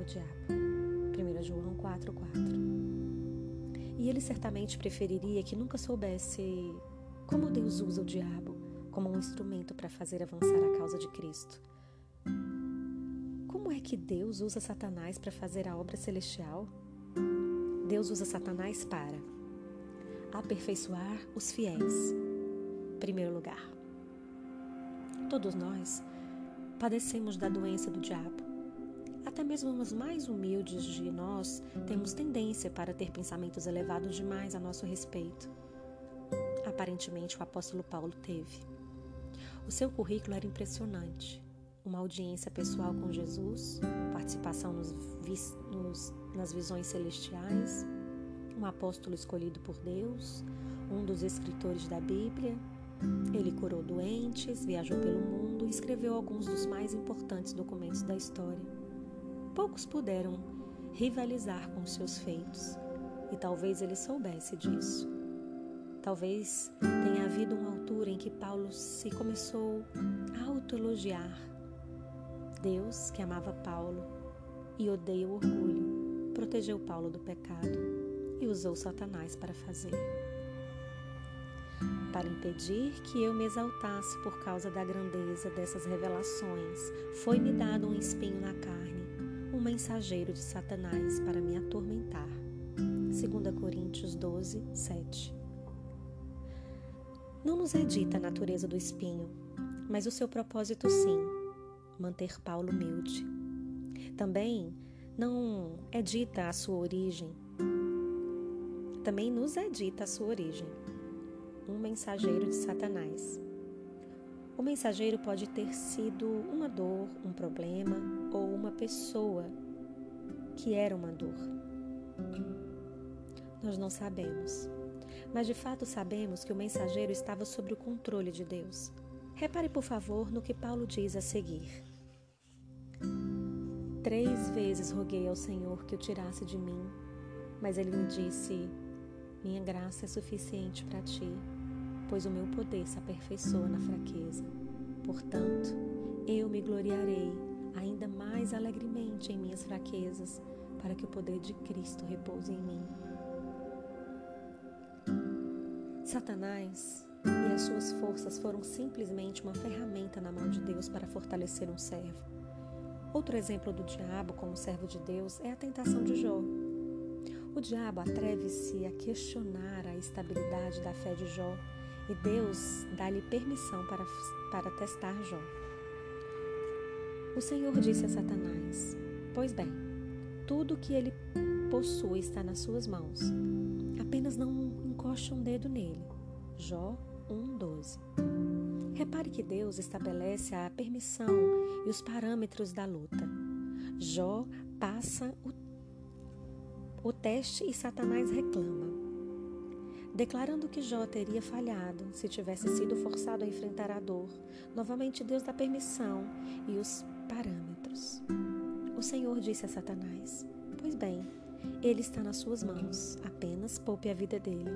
o diabo. 1 João 4,4 E ele certamente preferiria que nunca soubesse como Deus usa o diabo como um instrumento para fazer avançar a causa de Cristo. Como é que Deus usa Satanás para fazer a obra celestial? Deus usa Satanás para aperfeiçoar os fiéis. Primeiro lugar. Todos nós padecemos da doença do diabo. Até mesmo os mais humildes de nós temos tendência para ter pensamentos elevados demais a nosso respeito. Aparentemente, o apóstolo Paulo teve. O seu currículo era impressionante. Uma audiência pessoal com Jesus, participação nos, nos, nas visões celestiais, um apóstolo escolhido por Deus, um dos escritores da Bíblia. Ele curou doentes, viajou pelo mundo e escreveu alguns dos mais importantes documentos da história. Poucos puderam rivalizar com seus feitos, e talvez ele soubesse disso. Talvez tenha havido uma altura em que Paulo se começou a autoelogiar. Deus, que amava Paulo e odeia o orgulho, protegeu Paulo do pecado e usou Satanás para fazer. Para impedir que eu me exaltasse por causa da grandeza dessas revelações, foi-me dado um espinho na carne, um mensageiro de Satanás para me atormentar. 2 Coríntios 12, 7. Não nos é dita a natureza do espinho, mas o seu propósito sim, manter Paulo humilde. Também não é dita a sua origem, também nos é dita a sua origem: um mensageiro de Satanás. O mensageiro pode ter sido uma dor, um problema ou uma pessoa que era uma dor. Nós não sabemos, mas de fato sabemos que o mensageiro estava sob o controle de Deus. Repare, por favor, no que Paulo diz a seguir. Três vezes roguei ao Senhor que o tirasse de mim, mas ele me disse: minha graça é suficiente para ti, pois o meu poder se aperfeiçoa na fraqueza. Portanto, eu me gloriarei ainda mais alegremente em minhas fraquezas, para que o poder de Cristo repouse em mim. Satanás e as suas forças foram simplesmente uma ferramenta na mão de Deus para fortalecer um servo. Outro exemplo do diabo como servo de Deus é a tentação de Jó. O diabo atreve-se a questionar a estabilidade da fé de Jó e Deus dá-lhe permissão para, para testar Jó. O Senhor disse a Satanás: Pois bem, tudo que ele possui está nas suas mãos. Apenas não encoste um dedo nele. Jó 1,12. Repare que Deus estabelece a permissão e os parâmetros da luta. Jó passa o o teste e Satanás reclama, declarando que Jó teria falhado se tivesse sido forçado a enfrentar a dor. Novamente, Deus dá permissão e os parâmetros. O Senhor disse a Satanás: Pois bem, ele está nas suas mãos, apenas poupe a vida dele.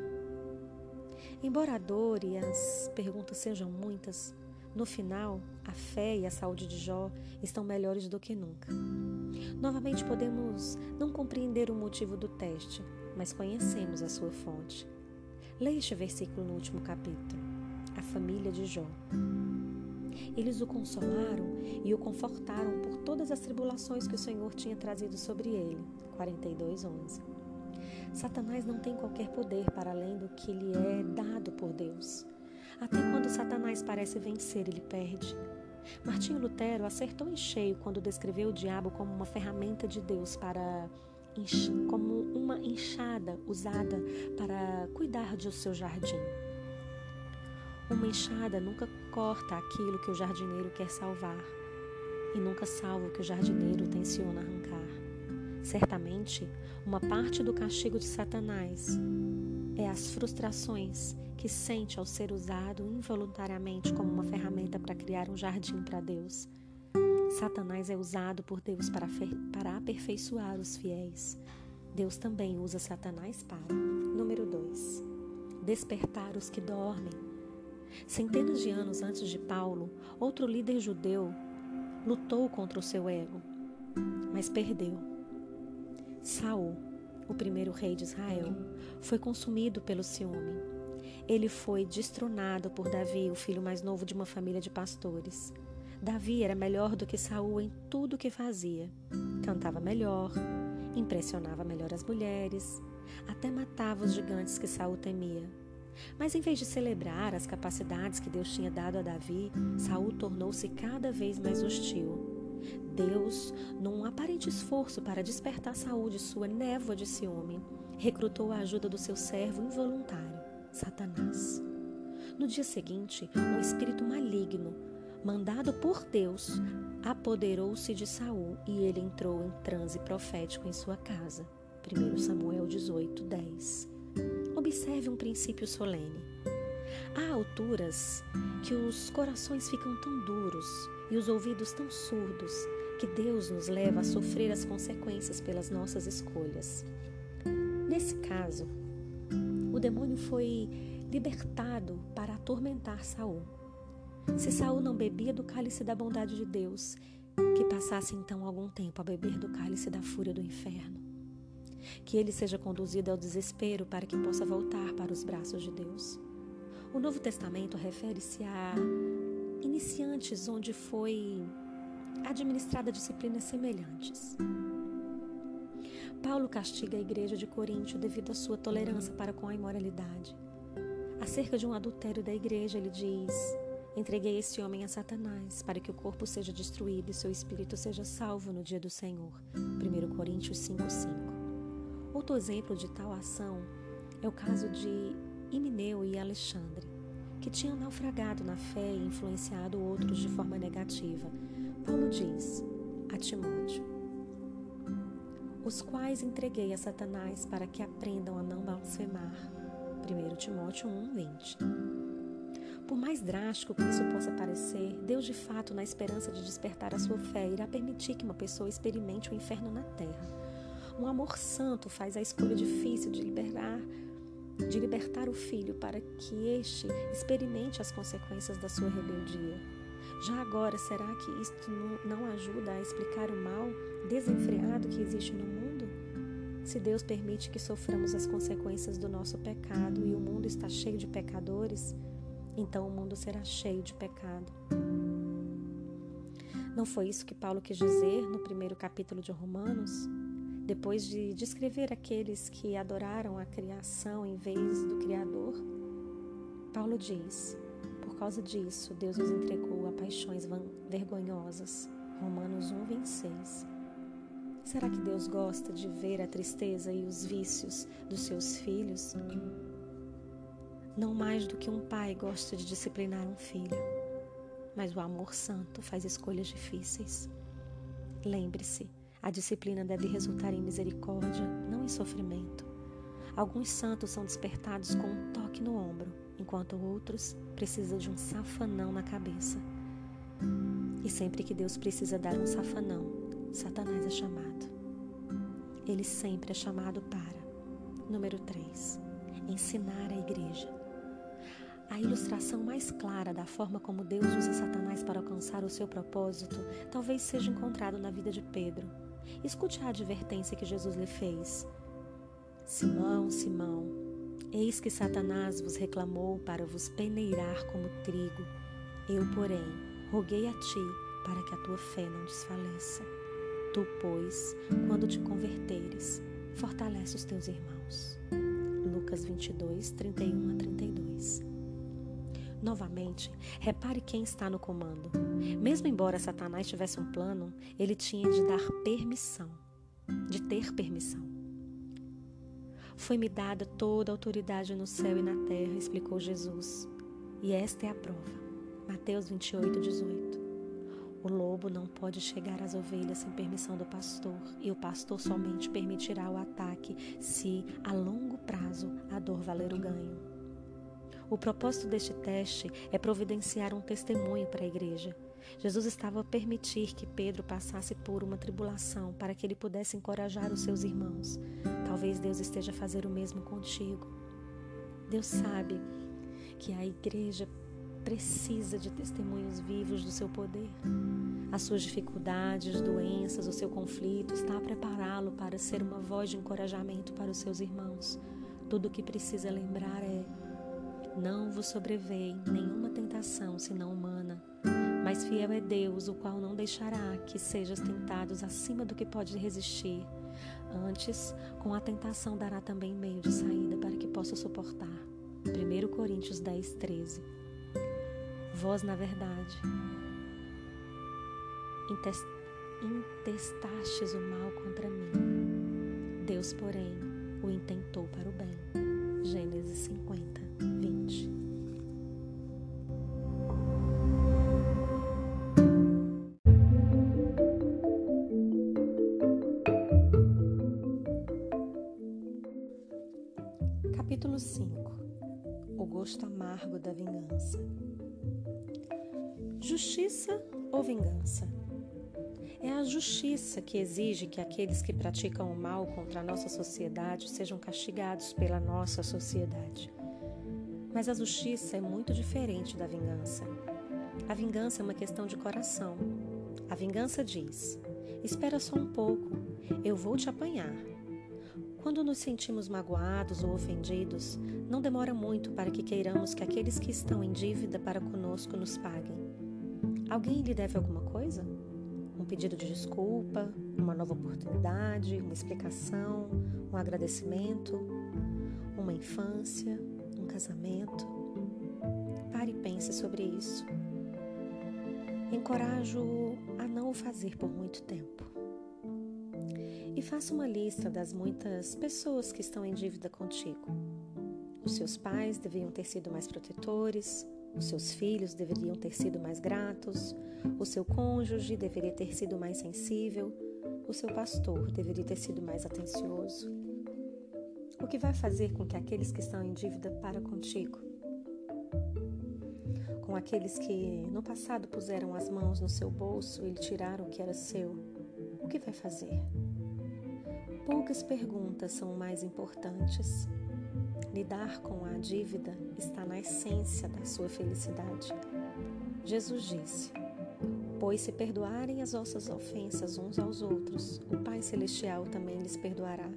Embora a dor e as perguntas sejam muitas, no final, a fé e a saúde de Jó estão melhores do que nunca. Novamente podemos não compreender o motivo do teste, mas conhecemos a sua fonte. Leia este versículo no último capítulo. A família de Jó. Eles o consolaram e o confortaram por todas as tribulações que o Senhor tinha trazido sobre ele. 42:11. Satanás não tem qualquer poder para além do que lhe é dado por Deus. Até quando Satanás parece vencer, ele perde. Martinho Lutero acertou em cheio quando descreveu o diabo como uma ferramenta de Deus para como uma enxada usada para cuidar de seu jardim. Uma enxada nunca corta aquilo que o jardineiro quer salvar e nunca salva o que o jardineiro tenciona arrancar. Certamente, uma parte do castigo de Satanás é as frustrações que sente ao ser usado involuntariamente como uma ferramenta para criar um jardim para Deus. Satanás é usado por Deus para, para aperfeiçoar os fiéis. Deus também usa Satanás para. Número 2. Despertar os que dormem. Centenas de anos antes de Paulo, outro líder judeu lutou contra o seu ego, mas perdeu. Saul, o primeiro rei de Israel, foi consumido pelo ciúme. Ele foi destronado por Davi, o filho mais novo de uma família de pastores. Davi era melhor do que Saul em tudo o que fazia. Cantava melhor, impressionava melhor as mulheres, até matava os gigantes que Saul temia. Mas em vez de celebrar as capacidades que Deus tinha dado a Davi, Saul tornou-se cada vez mais hostil. Deus, num aparente esforço para despertar Saul de sua névoa de ciúme, recrutou a ajuda do seu servo involuntário, Satanás. No dia seguinte, um espírito maligno, mandado por Deus, apoderou-se de Saul e ele entrou em transe profético em sua casa. 1 Samuel 18, 10. Observe um princípio solene. Há alturas que os corações ficam tão duros e os ouvidos tão surdos que Deus nos leva a sofrer as consequências pelas nossas escolhas. Nesse caso, o demônio foi libertado para atormentar Saul. Se Saul não bebia do cálice da bondade de Deus, que passasse então algum tempo a beber do cálice da fúria do inferno. Que ele seja conduzido ao desespero para que possa voltar para os braços de Deus. O Novo Testamento refere-se a iniciantes onde foi administrada disciplinas semelhantes. Paulo castiga a igreja de Coríntio devido à sua tolerância para com a imoralidade. Acerca de um adultério da igreja, ele diz: Entreguei esse homem a Satanás, para que o corpo seja destruído e seu espírito seja salvo no dia do Senhor. 1 Coríntios 5,5. Outro exemplo de tal ação é o caso de Himeneu e Alexandre, que tinham naufragado na fé e influenciado outros de forma negativa. Paulo diz a Timóteo: Os quais entreguei a Satanás para que aprendam a não blasfemar. 1 Timóteo 1, 20. Por mais drástico que isso possa parecer, Deus de fato, na esperança de despertar a sua fé, irá permitir que uma pessoa experimente o inferno na terra. Um amor santo faz a escolha difícil de liberar de libertar o filho para que este experimente as consequências da sua rebeldia. Já agora, será que isto não ajuda a explicar o mal desenfreado que existe no mundo? Se Deus permite que soframos as consequências do nosso pecado e o mundo está cheio de pecadores, então o mundo será cheio de pecado. Não foi isso que Paulo quis dizer no primeiro capítulo de Romanos? Depois de descrever aqueles que adoraram a criação em vez do Criador, Paulo diz: Por causa disso, Deus os entregou a paixões vergonhosas. Romanos 1, 26. Será que Deus gosta de ver a tristeza e os vícios dos seus filhos? Não mais do que um pai gosta de disciplinar um filho, mas o amor santo faz escolhas difíceis. Lembre-se, a disciplina deve resultar em misericórdia, não em sofrimento. Alguns santos são despertados com um toque no ombro, enquanto outros precisam de um safanão na cabeça. E sempre que Deus precisa dar um safanão, Satanás é chamado. Ele sempre é chamado para. Número 3. Ensinar a igreja. A ilustração mais clara da forma como Deus usa Satanás para alcançar o seu propósito talvez seja encontrado na vida de Pedro. Escute a advertência que Jesus lhe fez. Simão, Simão, eis que Satanás vos reclamou para vos peneirar como trigo. Eu, porém, roguei a ti para que a tua fé não desfaleça. Tu, pois, quando te converteres, fortalece os teus irmãos. Lucas 22, 31 a 32. Novamente, repare quem está no comando. Mesmo embora Satanás tivesse um plano, ele tinha de dar permissão, de ter permissão. Foi-me dada toda a autoridade no céu e na terra, explicou Jesus. E esta é a prova. Mateus 28, 18. O lobo não pode chegar às ovelhas sem permissão do pastor, e o pastor somente permitirá o ataque se, a longo prazo, a dor valer o ganho. O propósito deste teste é providenciar um testemunho para a igreja. Jesus estava a permitir que Pedro passasse por uma tribulação para que ele pudesse encorajar os seus irmãos. Talvez Deus esteja a fazer o mesmo contigo. Deus sabe que a igreja precisa de testemunhos vivos do seu poder. As suas dificuldades, doenças, o seu conflito está a prepará-lo para ser uma voz de encorajamento para os seus irmãos. Tudo o que precisa lembrar é: não vos sobreveio nenhuma tentação senão humana, mas fiel é Deus, o qual não deixará que sejas tentados acima do que pode resistir. Antes, com a tentação dará também meio de saída para que possa suportar. 1 Coríntios 10, 13. Vós, na verdade, intestastes o mal contra mim. Deus, porém, o intentou para o bem. Gênesis 50, 20. Capítulo 5 O gosto amargo da vingança. Justiça ou vingança? É a justiça que exige que aqueles que praticam o mal contra a nossa sociedade sejam castigados pela nossa sociedade. Mas a justiça é muito diferente da vingança. A vingança é uma questão de coração. A vingança diz: Espera só um pouco, eu vou te apanhar. Quando nos sentimos magoados ou ofendidos, não demora muito para que queiramos que aqueles que estão em dívida para conosco nos paguem. Alguém lhe deve alguma coisa? Um pedido de desculpa, uma nova oportunidade, uma explicação, um agradecimento, uma infância, casamento? Pare e pense sobre isso. Encorajo-o a não o fazer por muito tempo. E faça uma lista das muitas pessoas que estão em dívida contigo. Os seus pais deviam ter sido mais protetores, os seus filhos deveriam ter sido mais gratos, o seu cônjuge deveria ter sido mais sensível, o seu pastor deveria ter sido mais atencioso. O que vai fazer com que aqueles que estão em dívida para contigo, com aqueles que no passado puseram as mãos no seu bolso e lhe tiraram o que era seu, o que vai fazer? Poucas perguntas são mais importantes Lidar com a dívida está na essência da sua felicidade. Jesus disse: Pois se perdoarem as vossas ofensas uns aos outros, o Pai Celestial também lhes perdoará.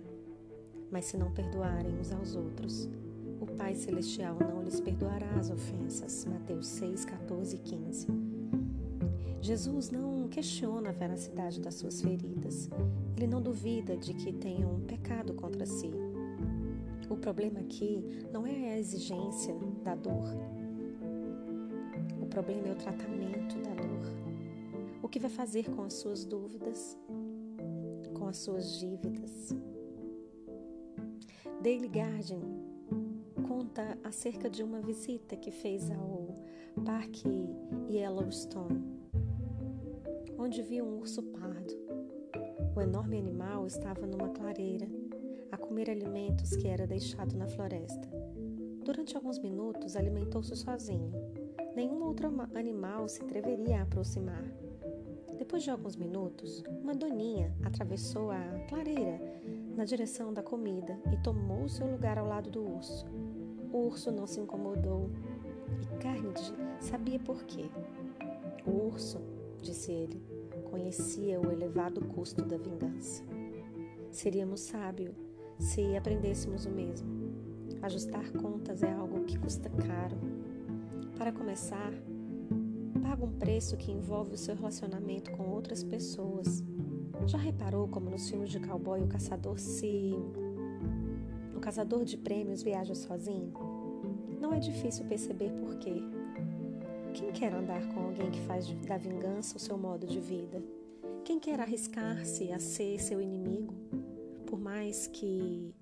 Mas se não perdoarem uns aos outros, o Pai Celestial não lhes perdoará as ofensas. Mateus 6, 14 e 15. Jesus não questiona a veracidade das suas feridas. Ele não duvida de que tenham pecado contra si. O problema aqui não é a exigência da dor. O problema é o tratamento da dor. O que vai fazer com as suas dúvidas, com as suas dívidas. Dale Garden conta acerca de uma visita que fez ao Parque Yellowstone, onde viu um urso pardo. O enorme animal estava numa clareira a comer alimentos que era deixado na floresta. Durante alguns minutos alimentou-se sozinho. Nenhum outro animal se atreveria a aproximar. Depois de alguns minutos, uma doninha atravessou a clareira na direção da comida e tomou seu lugar ao lado do urso. O urso não se incomodou e Carnegie sabia por quê. O urso, disse ele, conhecia o elevado custo da vingança. Seríamos sábios se aprendêssemos o mesmo. Ajustar contas é algo que custa caro. Para começar, paga um preço que envolve o seu relacionamento com outras pessoas. Já reparou como nos filmes de cowboy o caçador se. O caçador de prêmios viaja sozinho? Não é difícil perceber por quê. Quem quer andar com alguém que faz da vingança o seu modo de vida? Quem quer arriscar-se a ser seu inimigo? Por mais que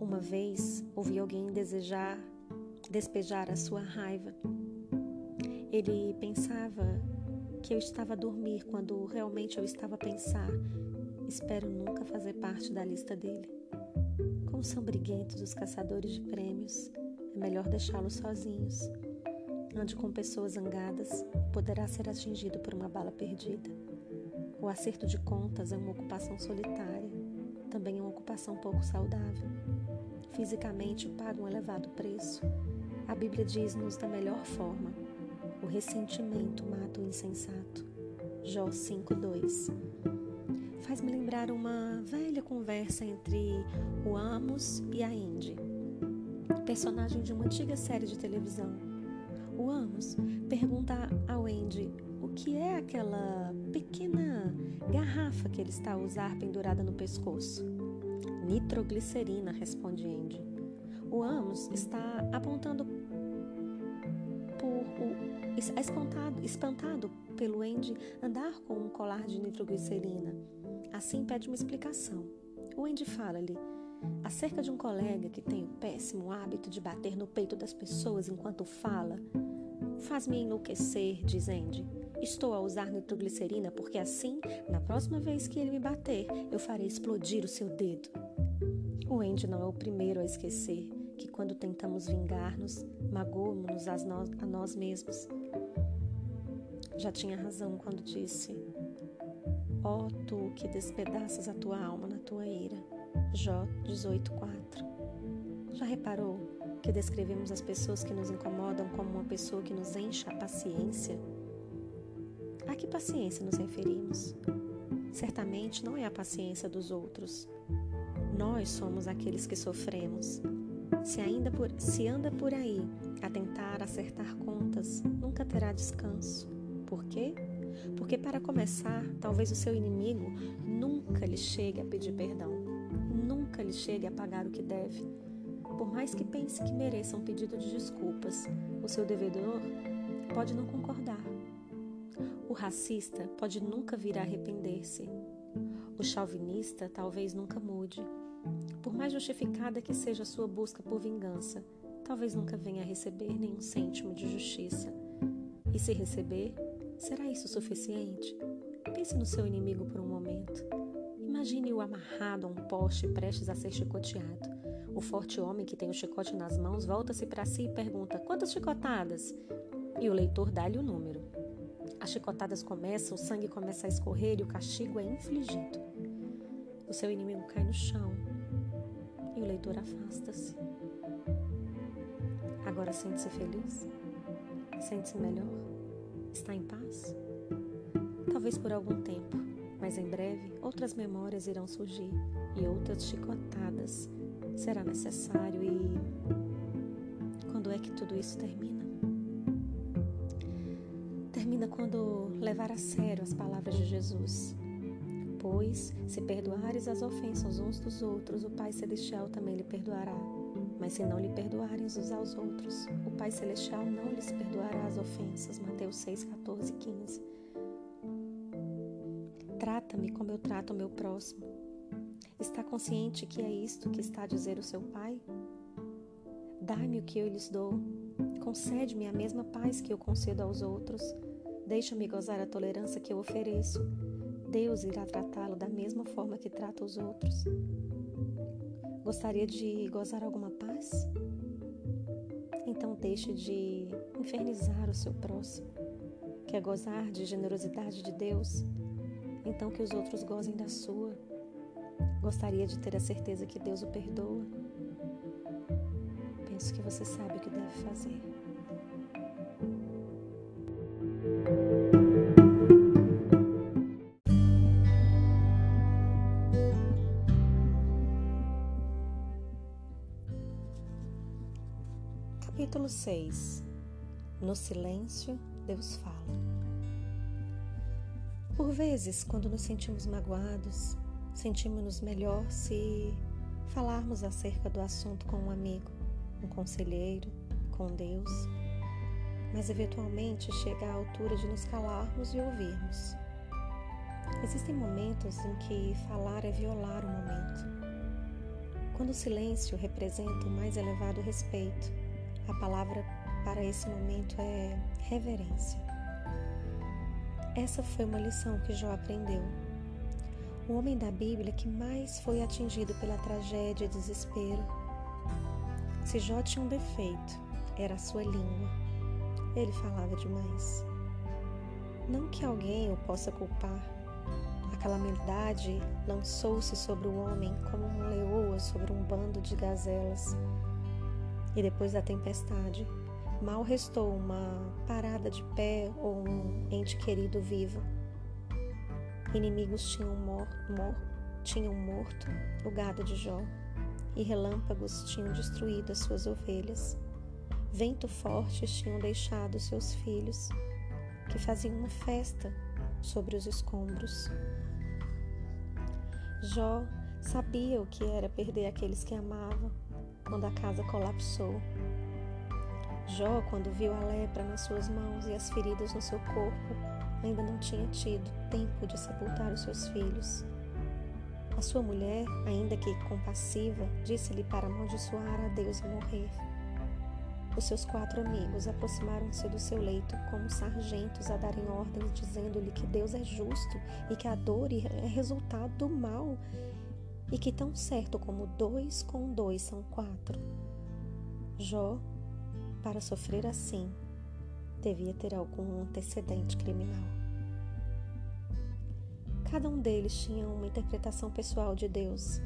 uma vez ouvi alguém desejar despejar a sua raiva, ele pensava que eu estava a dormir quando realmente eu estava a pensar. Espero nunca fazer parte da lista dele. Como são briguentos os caçadores de prêmios, é melhor deixá-los sozinhos. Ande com pessoas zangadas, poderá ser atingido por uma bala perdida. O acerto de contas é uma ocupação solitária, também é uma ocupação pouco saudável. Fisicamente paga um elevado preço. A Bíblia diz-nos da melhor forma: ressentimento mata o insensato. Jó 5:2. Faz-me lembrar uma velha conversa entre o Amos e a Indy, personagem de uma antiga série de televisão. O Amos pergunta ao Andy o que é aquela pequena garrafa que ele está a usar pendurada no pescoço. Nitroglicerina, responde Andy. O Amos está apontando por o, espantado, espantado pelo Andy andar com um colar de nitroglicerina. Assim pede uma explicação. O Andy fala-lhe acerca de um colega que tem o péssimo hábito de bater no peito das pessoas enquanto fala. Faz-me enlouquecer, diz Andy. Estou a usar nitroglicerina porque assim, na próxima vez que ele me bater, eu farei explodir o seu dedo. O Andy não é o primeiro a esquecer que quando tentamos vingar-nos, magoamos-nos a nós, a nós mesmos. Já tinha razão quando disse: Ó oh, tu que despedaças a tua alma na tua ira. Jó 18:4. Já reparou que descrevemos as pessoas que nos incomodam como uma pessoa que nos enche a paciência? A que paciência nos referimos? Certamente não é a paciência dos outros. Nós somos aqueles que sofremos. Se, ainda por, se anda por aí a tentar acertar contas, nunca terá descanso. Por quê? Porque, para começar, talvez o seu inimigo nunca lhe chegue a pedir perdão, nunca lhe chegue a pagar o que deve. Por mais que pense que mereça um pedido de desculpas, o seu devedor pode não concordar. O racista pode nunca vir a arrepender-se. O chauvinista talvez nunca mude. Por mais justificada que seja a sua busca por vingança, talvez nunca venha a receber nenhum cêntimo de justiça. E se receber, Será isso suficiente? Pense no seu inimigo por um momento. Imagine-o amarrado a um poste prestes a ser chicoteado. O forte homem que tem o chicote nas mãos volta-se para si e pergunta: Quantas chicotadas? E o leitor dá-lhe o número. As chicotadas começam, o sangue começa a escorrer e o castigo é infligido. O seu inimigo cai no chão e o leitor afasta-se. Agora sente-se feliz? Sente-se melhor? Está em paz? Talvez por algum tempo, mas em breve outras memórias irão surgir e outras chicotadas será necessário. E quando é que tudo isso termina? Termina quando levar a sério as palavras de Jesus. Pois, se perdoares as ofensas uns dos outros, o Pai Celestial também lhe perdoará. Mas se não lhe perdoarem uns aos outros, o Pai Celestial não lhes perdoará as ofensas. Mateus 6, 14 e 15. Trata-me como eu trato o meu próximo. Está consciente que é isto que está a dizer o seu Pai? Dai-me o que eu lhes dou. Concede-me a mesma paz que eu concedo aos outros. Deixa-me gozar a tolerância que eu ofereço. Deus irá tratá-lo da mesma forma que trata os outros. Gostaria de gozar alguma paz? Então deixe de infernizar o seu próximo. Quer gozar de generosidade de Deus? Então que os outros gozem da sua. Gostaria de ter a certeza que Deus o perdoa? Penso que você sabe o que deve fazer. 6 No silêncio, Deus fala. Por vezes, quando nos sentimos magoados, sentimos-nos melhor se falarmos acerca do assunto com um amigo, um conselheiro, com Deus. Mas eventualmente chega a altura de nos calarmos e ouvirmos. Existem momentos em que falar é violar o momento. Quando o silêncio representa o mais elevado respeito, a palavra para esse momento é reverência. Essa foi uma lição que Jó aprendeu. O homem da Bíblia que mais foi atingido pela tragédia e desespero. Se Jó tinha um defeito, era a sua língua. ele falava demais. Não que alguém o possa culpar. A calamidade lançou-se sobre o homem como uma leoa sobre um bando de gazelas. E depois da tempestade, mal restou uma parada de pé ou um ente querido vivo. Inimigos tinham, mor mor tinham morto o gado de Jó, e relâmpagos tinham destruído as suas ovelhas. Vento fortes tinham deixado seus filhos, que faziam uma festa sobre os escombros. Jó sabia o que era perder aqueles que amava quando a casa colapsou. Jó, quando viu a lepra nas suas mãos e as feridas no seu corpo, ainda não tinha tido tempo de sepultar os seus filhos. A sua mulher, ainda que compassiva, disse-lhe para amaldiçoar a Deus e morrer. Os seus quatro amigos aproximaram-se do seu leito como sargentos a darem ordens, dizendo-lhe que Deus é justo e que a dor é resultado do mal, e que tão certo como dois com dois são quatro. Jó, para sofrer assim, devia ter algum antecedente criminal. Cada um deles tinha uma interpretação pessoal de Deus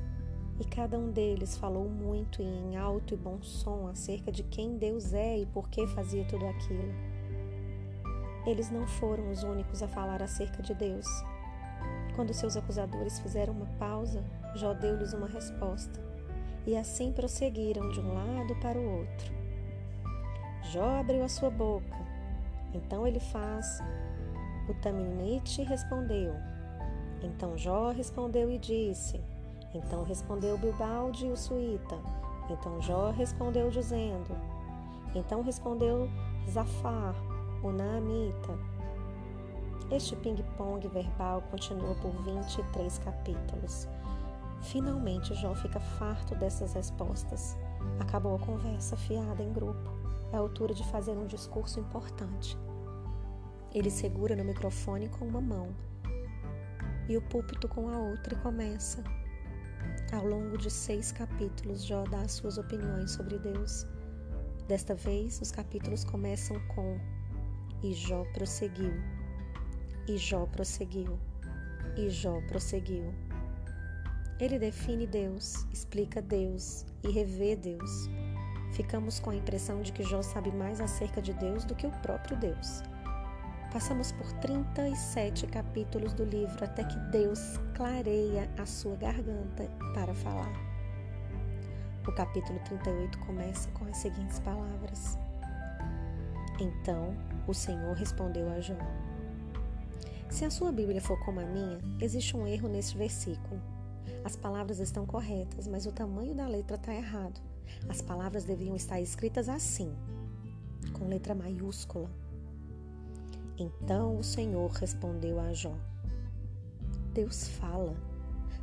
e cada um deles falou muito e em alto e bom som acerca de quem Deus é e por que fazia tudo aquilo. Eles não foram os únicos a falar acerca de Deus. Quando seus acusadores fizeram uma pausa, Jó deu-lhes uma resposta, e assim prosseguiram de um lado para o outro. Jó abriu a sua boca, então ele faz. O Taminite respondeu. Então Jó respondeu e disse: então respondeu Bilbalde o suíta. Então Jó respondeu dizendo. Então respondeu Zafar, o naamita. Este ping-pong verbal continua por 23 capítulos. Finalmente Jó fica farto dessas respostas. Acabou a conversa fiada em grupo. É a altura de fazer um discurso importante. Ele segura no microfone com uma mão e o púlpito com a outra e começa. Ao longo de seis capítulos, Jó dá suas opiniões sobre Deus. Desta vez, os capítulos começam com E Jó prosseguiu. E Jó prosseguiu. E Jó prosseguiu. Ele define Deus, explica Deus e revê Deus. Ficamos com a impressão de que Jó sabe mais acerca de Deus do que o próprio Deus. Passamos por 37 capítulos do livro até que Deus clareia a sua garganta para falar. O capítulo 38 começa com as seguintes palavras: Então o Senhor respondeu a Jó: Se a sua Bíblia for como a minha, existe um erro nesse versículo. As palavras estão corretas, mas o tamanho da letra está errado. As palavras deviam estar escritas assim, com letra maiúscula então o Senhor respondeu a Jó: Deus fala,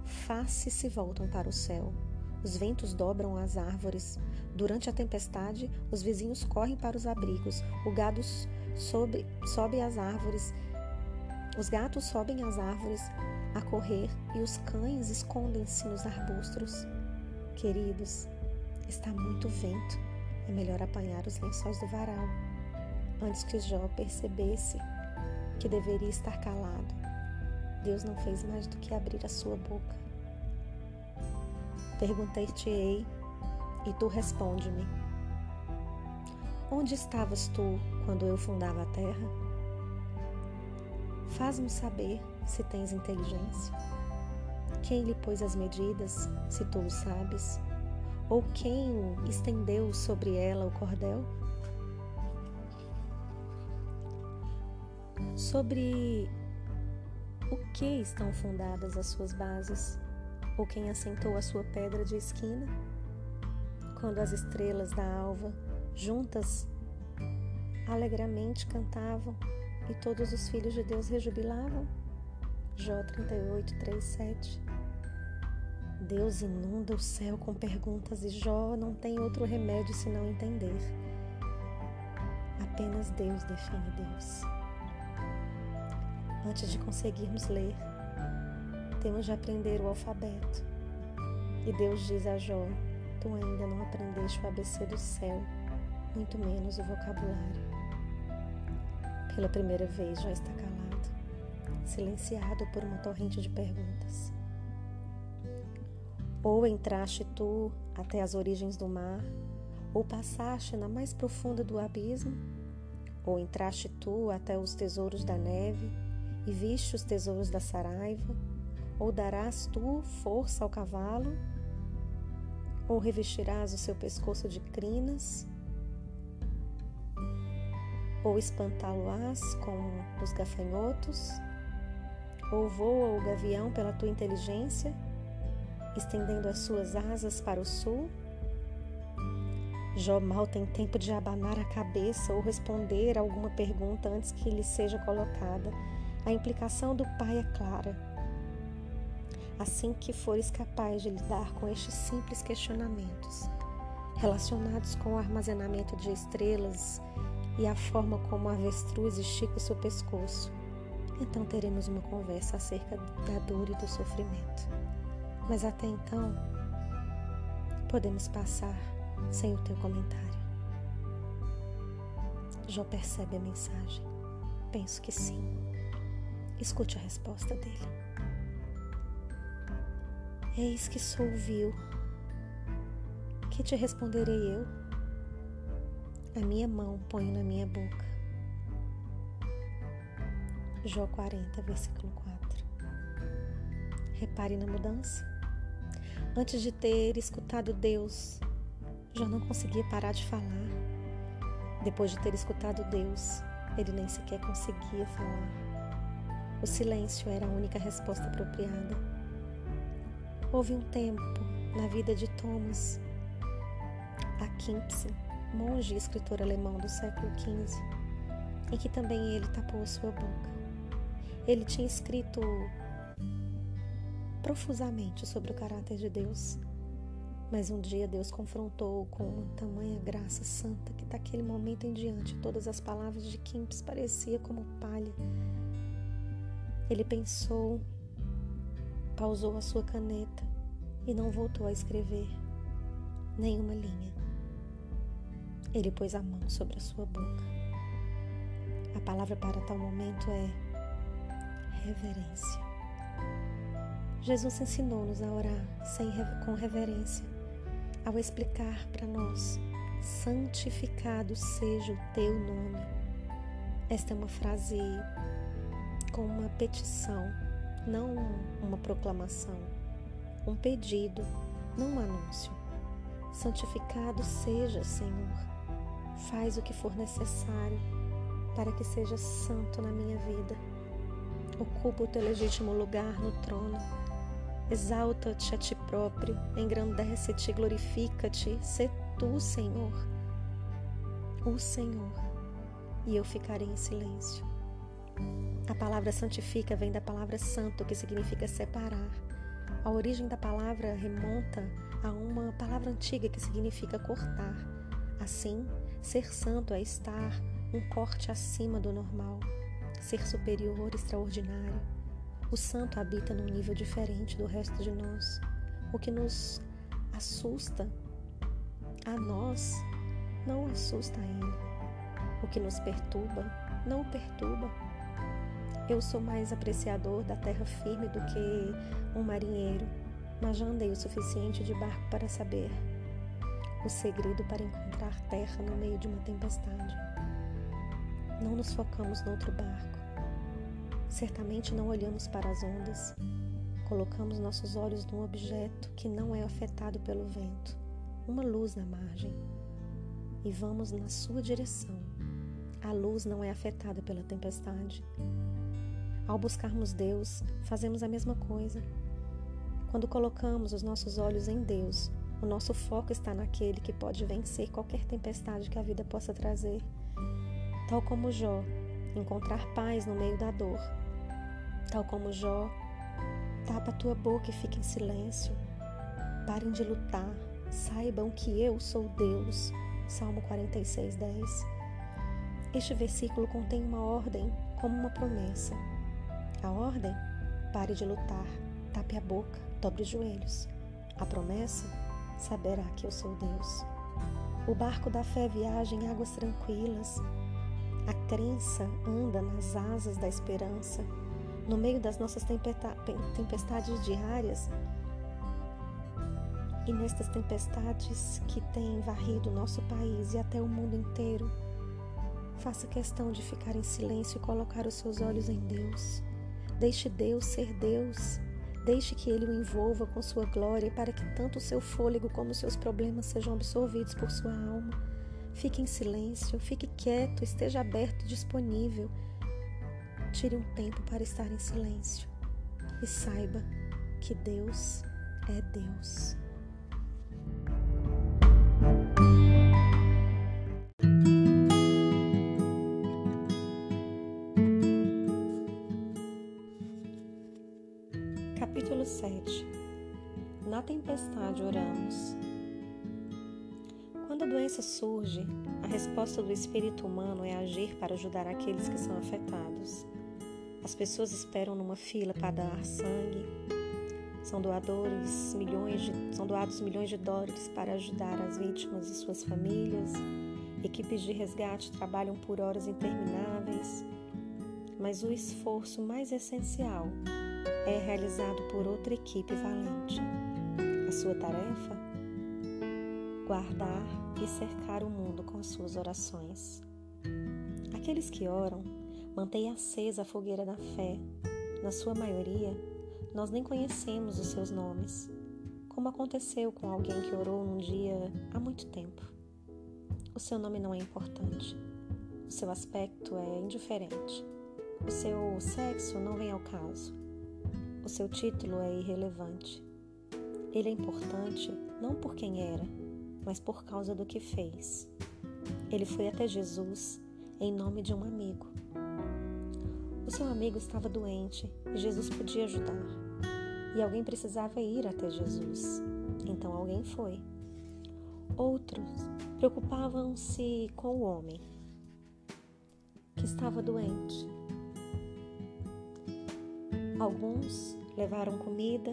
faces se voltam para o céu, os ventos dobram as árvores. Durante a tempestade, os vizinhos correm para os abrigos, o gado sobe, sobe as árvores, os gatos sobem as árvores a correr e os cães escondem-se nos arbustos. Queridos, está muito vento, é melhor apanhar os lençóis do varal antes que Jó percebesse que deveria estar calado. Deus não fez mais do que abrir a sua boca. Perguntei-te-ei e tu responde-me. Onde estavas tu quando eu fundava a terra? Faz-me saber se tens inteligência. Quem lhe pôs as medidas, se tu o sabes? Ou quem estendeu sobre ela o cordel? sobre o que estão fundadas as suas bases, ou quem assentou a sua pedra de esquina, quando as estrelas da alva, juntas, alegremente cantavam e todos os filhos de Deus rejubilavam. Jó 38, 3, 7. Deus inunda o céu com perguntas e Jó não tem outro remédio senão entender. Apenas Deus define Deus. Antes de conseguirmos ler, temos de aprender o alfabeto. E Deus diz a Jó: Tu ainda não aprendeste o ABC do céu, muito menos o vocabulário. Pela primeira vez já está calado, silenciado por uma torrente de perguntas. Ou entraste tu até as origens do mar, ou passaste na mais profunda do abismo, ou entraste tu até os tesouros da neve e viste os tesouros da saraiva, ou darás tu força ao cavalo, ou revestirás o seu pescoço de crinas, ou espantá-lo-ás com os gafanhotos, ou voa o gavião pela tua inteligência, estendendo as suas asas para o sul? Jó mal tem tempo de abanar a cabeça ou responder a alguma pergunta antes que lhe seja colocada. A implicação do pai é clara. Assim que fores capaz de lidar com estes simples questionamentos, relacionados com o armazenamento de estrelas e a forma como a avestruz estica o seu pescoço, então teremos uma conversa acerca da dor e do sofrimento. Mas até então, podemos passar sem o teu comentário. Jó percebe a mensagem. Penso que sim. Escute a resposta dele. Eis que sou vil. Que te responderei eu? A minha mão ponho na minha boca. Jó 40, versículo 4. Repare na mudança. Antes de ter escutado Deus, Jó não conseguia parar de falar. Depois de ter escutado Deus, ele nem sequer conseguia falar. O silêncio era a única resposta apropriada. Houve um tempo na vida de Thomas a Kimpson monge e escritor alemão do século XV, em que também ele tapou sua boca. Ele tinha escrito profusamente sobre o caráter de Deus, mas um dia Deus confrontou-o com uma tamanha graça santa que daquele momento em diante todas as palavras de Kimpes pareciam como palha. Ele pensou, pausou a sua caneta e não voltou a escrever nenhuma linha. Ele pôs a mão sobre a sua boca. A palavra para tal momento é reverência. Jesus ensinou-nos a orar sem, com reverência, ao explicar para nós: santificado seja o teu nome. Esta é uma frase com uma petição, não uma proclamação, um pedido, não um anúncio. Santificado seja, Senhor Faz o que for necessário para que seja santo na minha vida. Ocupa o teu legítimo lugar no trono. Exalta-te a ti próprio, engrandece-te, glorifica-te. Sê tu, Senhor, o Senhor, e eu ficarei em silêncio. A palavra santifica vem da palavra santo, que significa separar. A origem da palavra remonta a uma palavra antiga que significa cortar. Assim, Ser santo é estar um corte acima do normal, ser superior, extraordinário. O santo habita num nível diferente do resto de nós. O que nos assusta a nós não assusta a ele. O que nos perturba não o perturba. Eu sou mais apreciador da terra firme do que um marinheiro, mas já andei o suficiente de barco para saber o segredo para encontrar terra no meio de uma tempestade. Não nos focamos no outro barco. Certamente não olhamos para as ondas. Colocamos nossos olhos num objeto que não é afetado pelo vento, uma luz na margem, e vamos na sua direção. A luz não é afetada pela tempestade. Ao buscarmos Deus, fazemos a mesma coisa. Quando colocamos os nossos olhos em Deus, o nosso foco está naquele que pode vencer qualquer tempestade que a vida possa trazer. Tal como Jó, encontrar paz no meio da dor. Tal como Jó, tapa a tua boca e fique em silêncio. Parem de lutar. Saibam que eu sou Deus. Salmo 46, 10. Este versículo contém uma ordem como uma promessa. A ordem? Pare de lutar, tape a boca, dobre os joelhos. A promessa? Saberá que eu sou Deus. O barco da fé viaja em águas tranquilas. A crença anda nas asas da esperança. No meio das nossas tempestades diárias, e nestas tempestades que têm varrido nosso país e até o mundo inteiro, faça questão de ficar em silêncio e colocar os seus olhos em Deus. Deixe Deus ser Deus. Deixe que Ele o envolva com sua glória para que tanto o seu fôlego como os seus problemas sejam absorvidos por sua alma. Fique em silêncio, fique quieto, esteja aberto, disponível. Tire um tempo para estar em silêncio e saiba que Deus é Deus. Na tempestade oramos. Quando a doença surge, a resposta do espírito humano é agir para ajudar aqueles que são afetados. As pessoas esperam numa fila para dar sangue, são doadores milhões de, são doados milhões de dólares para ajudar as vítimas e suas famílias. Equipes de resgate trabalham por horas intermináveis, mas o esforço mais essencial é realizado por outra equipe valente. A sua tarefa? Guardar e cercar o mundo com as suas orações. Aqueles que oram mantêm acesa a fogueira da fé, na sua maioria, nós nem conhecemos os seus nomes, como aconteceu com alguém que orou num dia há muito tempo. O seu nome não é importante, o seu aspecto é indiferente, o seu sexo não vem ao caso, o seu título é irrelevante. Ele é importante não por quem era, mas por causa do que fez. Ele foi até Jesus em nome de um amigo. O seu amigo estava doente e Jesus podia ajudar. E alguém precisava ir até Jesus. Então alguém foi. Outros preocupavam-se com o homem que estava doente. Alguns levaram comida,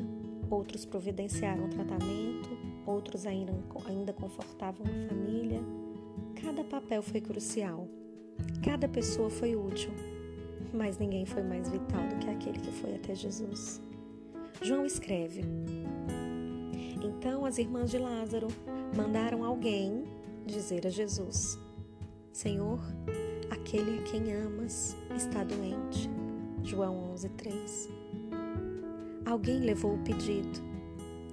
outros providenciaram tratamento, outros ainda, ainda confortavam a família. Cada papel foi crucial, cada pessoa foi útil mas ninguém foi mais vital do que aquele que foi até Jesus. João escreve: Então as irmãs de Lázaro mandaram alguém dizer a Jesus: Senhor, aquele a quem amas está doente. João 11:3. Alguém levou o pedido.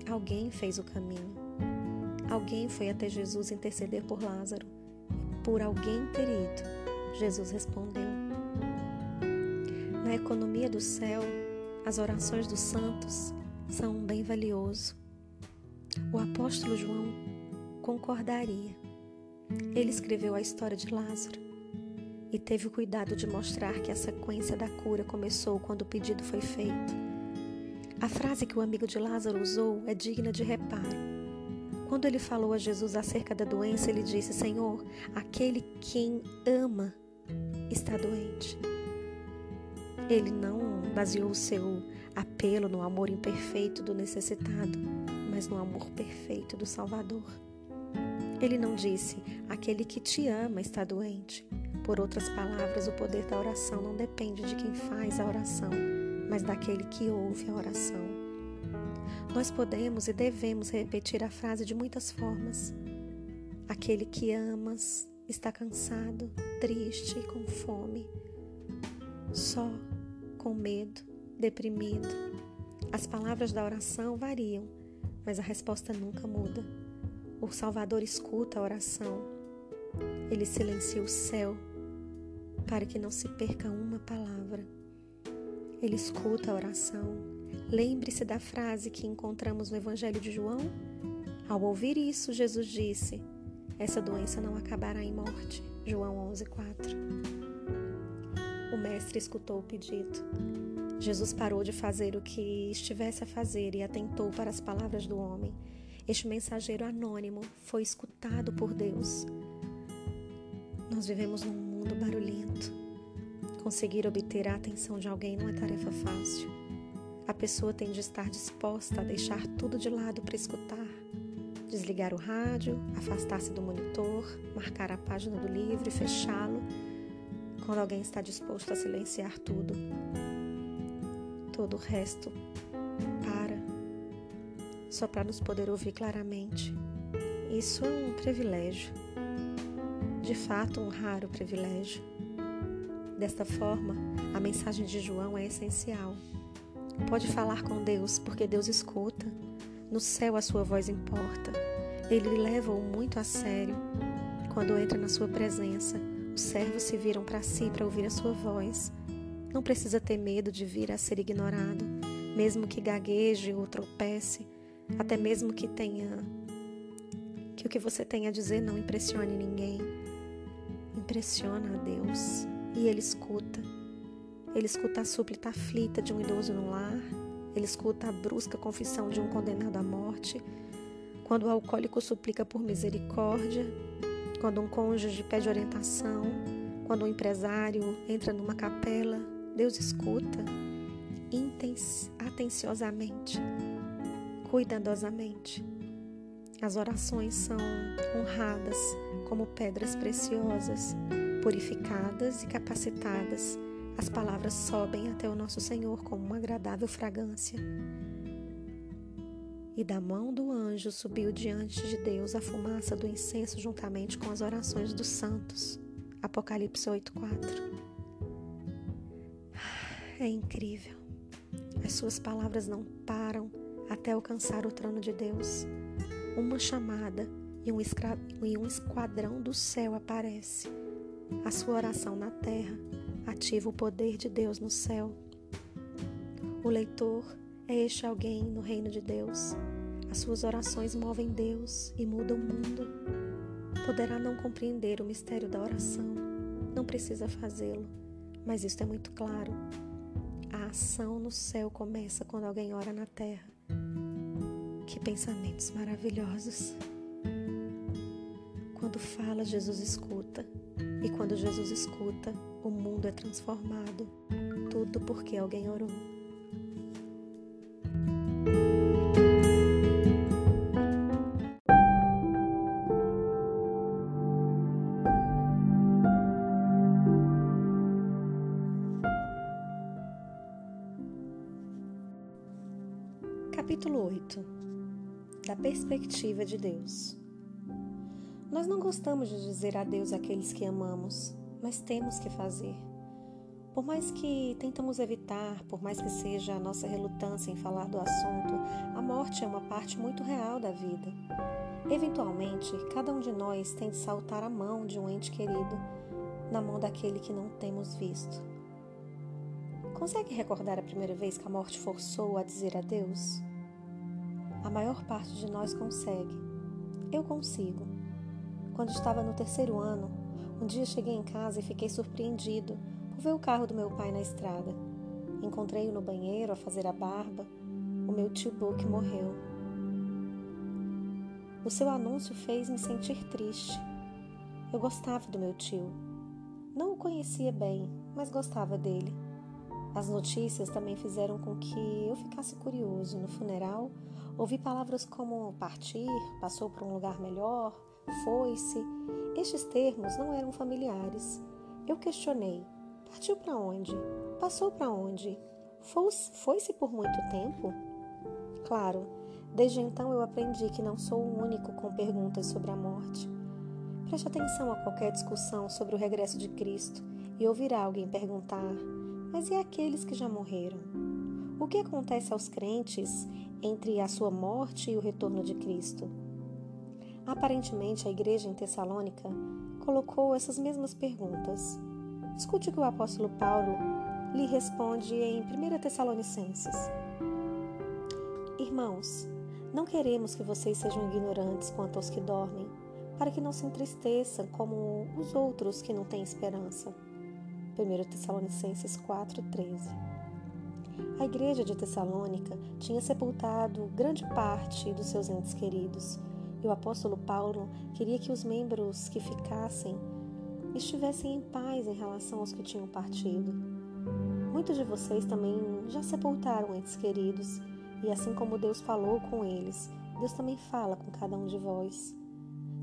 Alguém fez o caminho. Alguém foi até Jesus interceder por Lázaro. Por alguém ter ido, Jesus respondeu: na economia do céu, as orações dos santos são um bem valioso. O apóstolo João concordaria. Ele escreveu a história de Lázaro e teve o cuidado de mostrar que a sequência da cura começou quando o pedido foi feito. A frase que o amigo de Lázaro usou é digna de reparo. Quando ele falou a Jesus acerca da doença, ele disse: Senhor, aquele quem ama está doente. Ele não baseou o seu apelo no amor imperfeito do necessitado, mas no amor perfeito do Salvador. Ele não disse: aquele que te ama está doente. Por outras palavras, o poder da oração não depende de quem faz a oração, mas daquele que ouve a oração. Nós podemos e devemos repetir a frase de muitas formas. Aquele que amas está cansado, triste e com fome. Só com medo, deprimido. As palavras da oração variam, mas a resposta nunca muda. O Salvador escuta a oração. Ele silencia o céu para que não se perca uma palavra. Ele escuta a oração. Lembre-se da frase que encontramos no Evangelho de João. Ao ouvir isso, Jesus disse: Essa doença não acabará em morte. João 11, 4. O mestre escutou o pedido. Jesus parou de fazer o que estivesse a fazer e atentou para as palavras do homem. Este mensageiro anônimo foi escutado por Deus. Nós vivemos num mundo barulhento. Conseguir obter a atenção de alguém não é tarefa fácil. A pessoa tem de estar disposta a deixar tudo de lado para escutar, desligar o rádio, afastar-se do monitor, marcar a página do livro e fechá-lo quando alguém está disposto a silenciar tudo. Todo o resto para, só para nos poder ouvir claramente. Isso é um privilégio, de fato, um raro privilégio. Desta forma, a mensagem de João é essencial. Pode falar com Deus, porque Deus escuta. No céu a sua voz importa. Ele leva-o muito a sério. Quando entra na sua presença, os servos se viram para si para ouvir a sua voz. Não precisa ter medo de vir a ser ignorado, mesmo que gagueje ou tropece, até mesmo que tenha que o que você tem a dizer não impressione ninguém. Impressiona a Deus e ele escuta. Ele escuta a súplica aflita de um idoso no lar, ele escuta a brusca confissão de um condenado à morte, quando o alcoólico suplica por misericórdia, quando um cônjuge pede orientação, quando um empresário entra numa capela, Deus escuta atenciosamente, cuidadosamente. As orações são honradas como pedras preciosas, purificadas e capacitadas. As palavras sobem até o nosso Senhor como uma agradável fragrância e da mão do anjo subiu diante de Deus a fumaça do incenso juntamente com as orações dos santos. Apocalipse 8:4. É incrível. As suas palavras não param até alcançar o trono de Deus. Uma chamada e um esquadrão do céu aparece. A sua oração na terra ativa o poder de Deus no céu. O leitor é este alguém no reino de Deus. As suas orações movem Deus e mudam o mundo. Poderá não compreender o mistério da oração, não precisa fazê-lo, mas isto é muito claro. A ação no céu começa quando alguém ora na terra. Que pensamentos maravilhosos! Quando fala, Jesus escuta. E quando Jesus escuta, o mundo é transformado. Tudo porque alguém orou. Capítulo 8 Da perspectiva de Deus Nós não gostamos de dizer adeus àqueles que amamos, mas temos que fazer. Por mais que tentamos evitar, por mais que seja a nossa relutância em falar do assunto, a morte é uma parte muito real da vida. Eventualmente, cada um de nós tem de saltar a mão de um ente querido na mão daquele que não temos visto. Consegue recordar a primeira vez que a morte forçou a dizer adeus? A maior parte de nós consegue. Eu consigo. Quando estava no terceiro ano, um dia cheguei em casa e fiquei surpreendido por ver o carro do meu pai na estrada. Encontrei-o no banheiro a fazer a barba. O meu tio Book morreu. O seu anúncio fez-me sentir triste. Eu gostava do meu tio. Não o conhecia bem, mas gostava dele. As notícias também fizeram com que eu ficasse curioso. No funeral, Ouvi palavras como partir, passou para um lugar melhor, foi-se. Estes termos não eram familiares. Eu questionei: partiu para onde? Passou para onde? Foi-se por muito tempo? Claro, desde então eu aprendi que não sou o único com perguntas sobre a morte. Preste atenção a qualquer discussão sobre o regresso de Cristo e ouvirá alguém perguntar: mas e aqueles que já morreram? O que acontece aos crentes entre a sua morte e o retorno de Cristo. Aparentemente, a igreja em Tessalônica colocou essas mesmas perguntas. Escute o que o apóstolo Paulo lhe responde em 1 Tessalonicenses. Irmãos, não queremos que vocês sejam ignorantes quanto aos que dormem, para que não se entristeçam como os outros que não têm esperança. 1 Tessalonicenses 4,13 a igreja de Tessalônica tinha sepultado grande parte dos seus entes queridos, e o apóstolo Paulo queria que os membros que ficassem estivessem em paz em relação aos que tinham partido. Muitos de vocês também já sepultaram entes queridos, e assim como Deus falou com eles, Deus também fala com cada um de vós.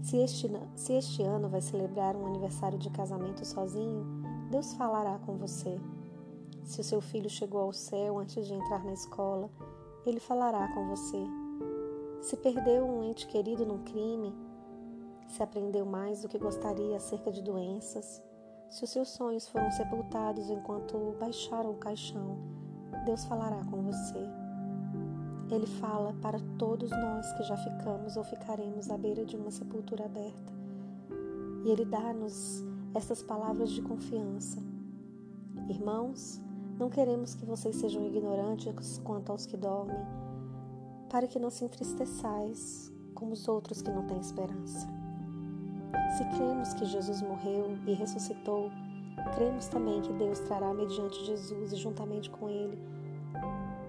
Se este, se este ano vai celebrar um aniversário de casamento sozinho, Deus falará com você. Se o seu filho chegou ao céu antes de entrar na escola, ele falará com você. Se perdeu um ente querido num crime, se aprendeu mais do que gostaria acerca de doenças, se os seus sonhos foram sepultados enquanto baixaram o caixão, Deus falará com você. Ele fala para todos nós que já ficamos ou ficaremos à beira de uma sepultura aberta. E Ele dá-nos essas palavras de confiança. Irmãos, não queremos que vocês sejam ignorantes quanto aos que dormem, para que não se entristeçais como os outros que não têm esperança. Se cremos que Jesus morreu e ressuscitou, cremos também que Deus trará mediante Jesus e juntamente com ele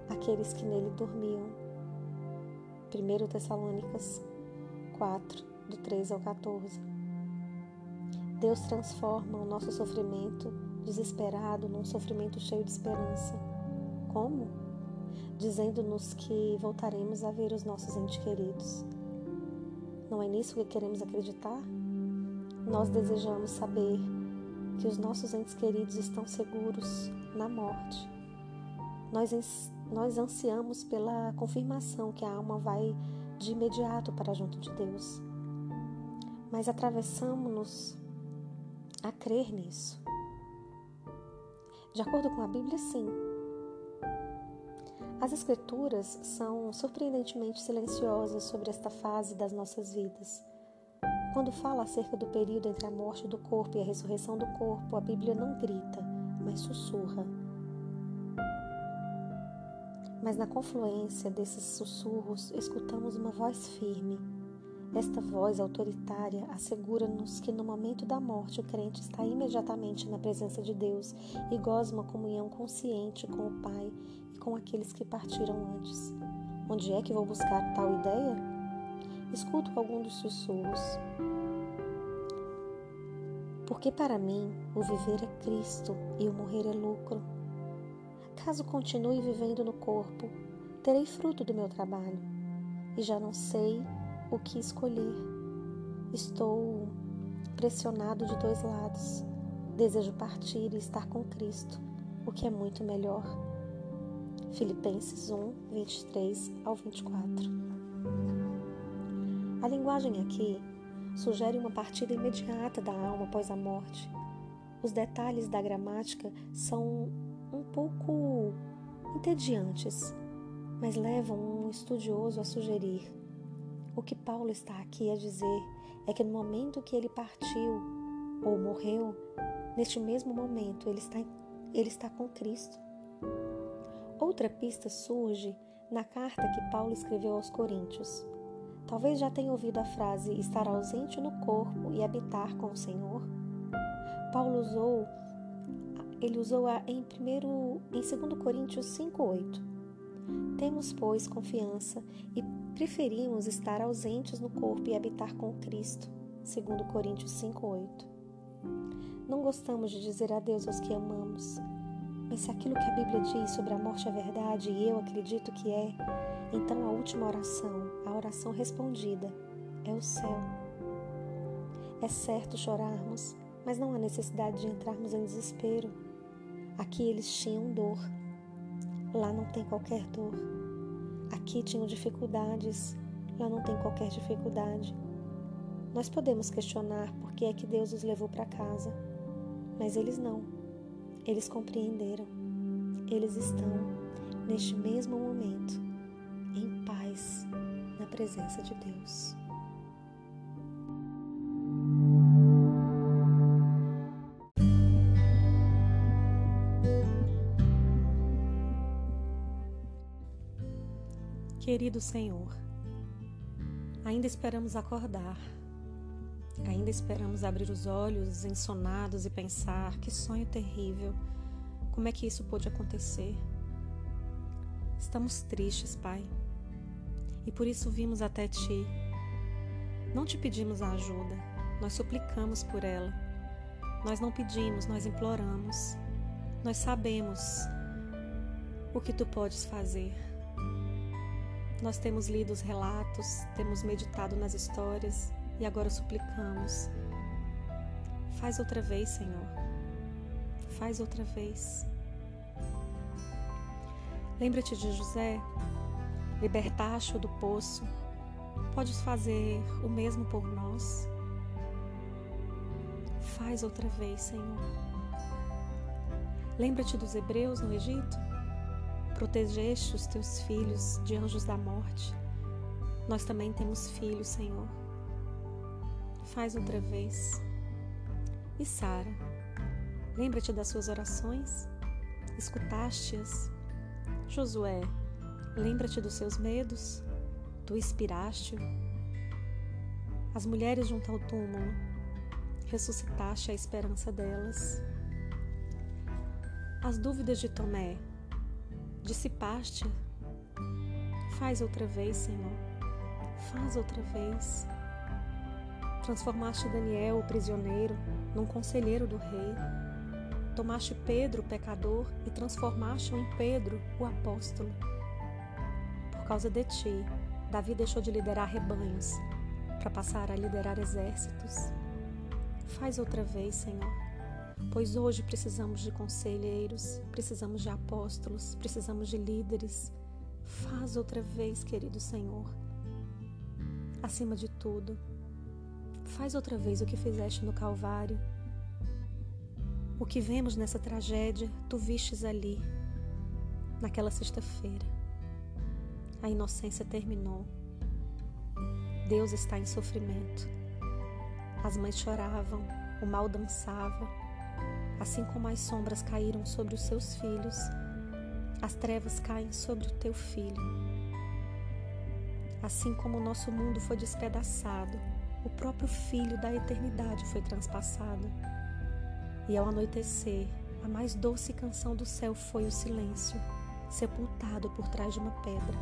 aqueles que nele dormiam. 1 Tessalônicas 4, do 3 ao 14. Deus transforma o nosso sofrimento desesperado num sofrimento cheio de esperança. Como? Dizendo-nos que voltaremos a ver os nossos entes queridos. Não é nisso que queremos acreditar? Nós desejamos saber que os nossos entes queridos estão seguros na morte. Nós, nós ansiamos pela confirmação que a alma vai de imediato para junto de Deus. Mas atravessamos-nos a crer nisso. De acordo com a Bíblia, sim. As Escrituras são surpreendentemente silenciosas sobre esta fase das nossas vidas. Quando fala acerca do período entre a morte do corpo e a ressurreição do corpo, a Bíblia não grita, mas sussurra. Mas na confluência desses sussurros, escutamos uma voz firme esta voz autoritária assegura-nos que no momento da morte o crente está imediatamente na presença de Deus e goza uma comunhão consciente com o Pai e com aqueles que partiram antes. Onde é que vou buscar tal ideia? Escuto algum dos sussurros. Porque para mim o viver é Cristo e o morrer é lucro. Caso continue vivendo no corpo, terei fruto do meu trabalho e já não sei o que escolher. Estou pressionado de dois lados. Desejo partir e estar com Cristo, o que é muito melhor. Filipenses 1, 23 ao 24. A linguagem aqui sugere uma partida imediata da alma após a morte. Os detalhes da gramática são um pouco entediantes, mas levam um estudioso a sugerir o que Paulo está aqui a dizer é que no momento que ele partiu ou morreu, neste mesmo momento ele está, ele está com Cristo. Outra pista surge na carta que Paulo escreveu aos Coríntios. Talvez já tenha ouvido a frase estar ausente no corpo e habitar com o Senhor. Paulo usou ele usou a em primeiro em 2 Coríntios 5:8. Temos, pois, confiança e preferimos estar ausentes no corpo e habitar com Cristo, segundo Coríntios 5:8. Não gostamos de dizer adeus aos que amamos, mas se aquilo que a Bíblia diz sobre a morte é verdade e eu acredito que é, então a última oração, a oração respondida, é o céu. É certo chorarmos, mas não há necessidade de entrarmos em desespero. Aqui eles tinham dor, lá não tem qualquer dor. Aqui tinham dificuldades, lá não tem qualquer dificuldade. Nós podemos questionar por que é que Deus os levou para casa, mas eles não. Eles compreenderam. Eles estão, neste mesmo momento, em paz na presença de Deus. Querido Senhor, ainda esperamos acordar, ainda esperamos abrir os olhos ensonados e pensar: que sonho terrível, como é que isso pôde acontecer? Estamos tristes, Pai, e por isso vimos até Ti. Não te pedimos a ajuda, nós suplicamos por ela. Nós não pedimos, nós imploramos. Nós sabemos o que tu podes fazer. Nós temos lido os relatos, temos meditado nas histórias e agora suplicamos. Faz outra vez, Senhor. Faz outra vez. Lembra-te de José? Libertaste-o do poço. Podes fazer o mesmo por nós? Faz outra vez, Senhor. Lembra-te dos hebreus no Egito? Protegeste os teus filhos de anjos da morte. Nós também temos filhos, Senhor. Faz outra vez. E Sara, lembra-te das suas orações? Escutaste-as? Josué, lembra-te dos seus medos? Tu inspiraste? As mulheres junto ao túmulo, ressuscitaste a esperança delas. As dúvidas de Tomé, dissipaste? Faz outra vez, Senhor. Faz outra vez. Transformaste Daniel, o prisioneiro, num conselheiro do rei Tomaste Pedro, o pecador, e transformaste-o em Pedro, o apóstolo. Por causa de ti, Davi deixou de liderar rebanhos para passar a liderar exércitos. Faz outra vez, Senhor, pois hoje precisamos de conselheiros, precisamos de apóstolos, precisamos de líderes. Faz outra vez, querido Senhor. Acima de tudo, faz outra vez o que fizeste no Calvário o que vemos nessa tragédia, tu vistes ali, naquela sexta-feira. A inocência terminou. Deus está em sofrimento. As mães choravam, o mal dançava, assim como as sombras caíram sobre os seus filhos, as trevas caem sobre o teu filho. Assim como o nosso mundo foi despedaçado, o próprio Filho da eternidade foi transpassado e ao anoitecer, a mais doce canção do céu foi o silêncio, sepultado por trás de uma pedra.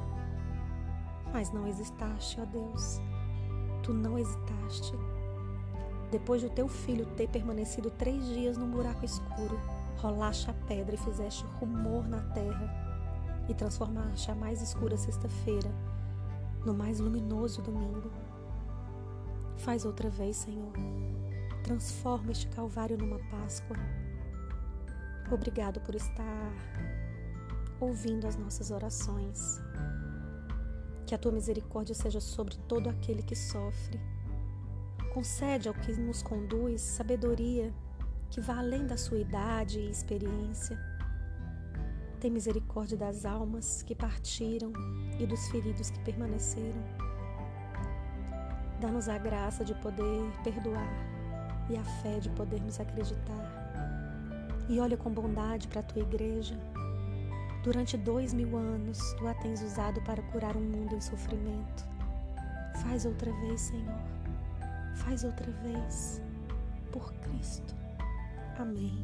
Mas não hesitaste, ó Deus. Tu não hesitaste. Depois do teu filho ter permanecido três dias num buraco escuro, rolaste a pedra e fizeste rumor na terra e transformaste a mais escura sexta-feira no mais luminoso domingo. Faz outra vez, Senhor Transforma este Calvário numa Páscoa. Obrigado por estar ouvindo as nossas orações. Que a tua misericórdia seja sobre todo aquele que sofre. Concede ao que nos conduz sabedoria que vá além da sua idade e experiência. Tem misericórdia das almas que partiram e dos feridos que permaneceram. Dá-nos a graça de poder perdoar e a fé de podermos acreditar. E olha com bondade para a tua igreja. Durante dois mil anos, tu a tens usado para curar um mundo em sofrimento. Faz outra vez, Senhor. Faz outra vez. Por Cristo. Amém.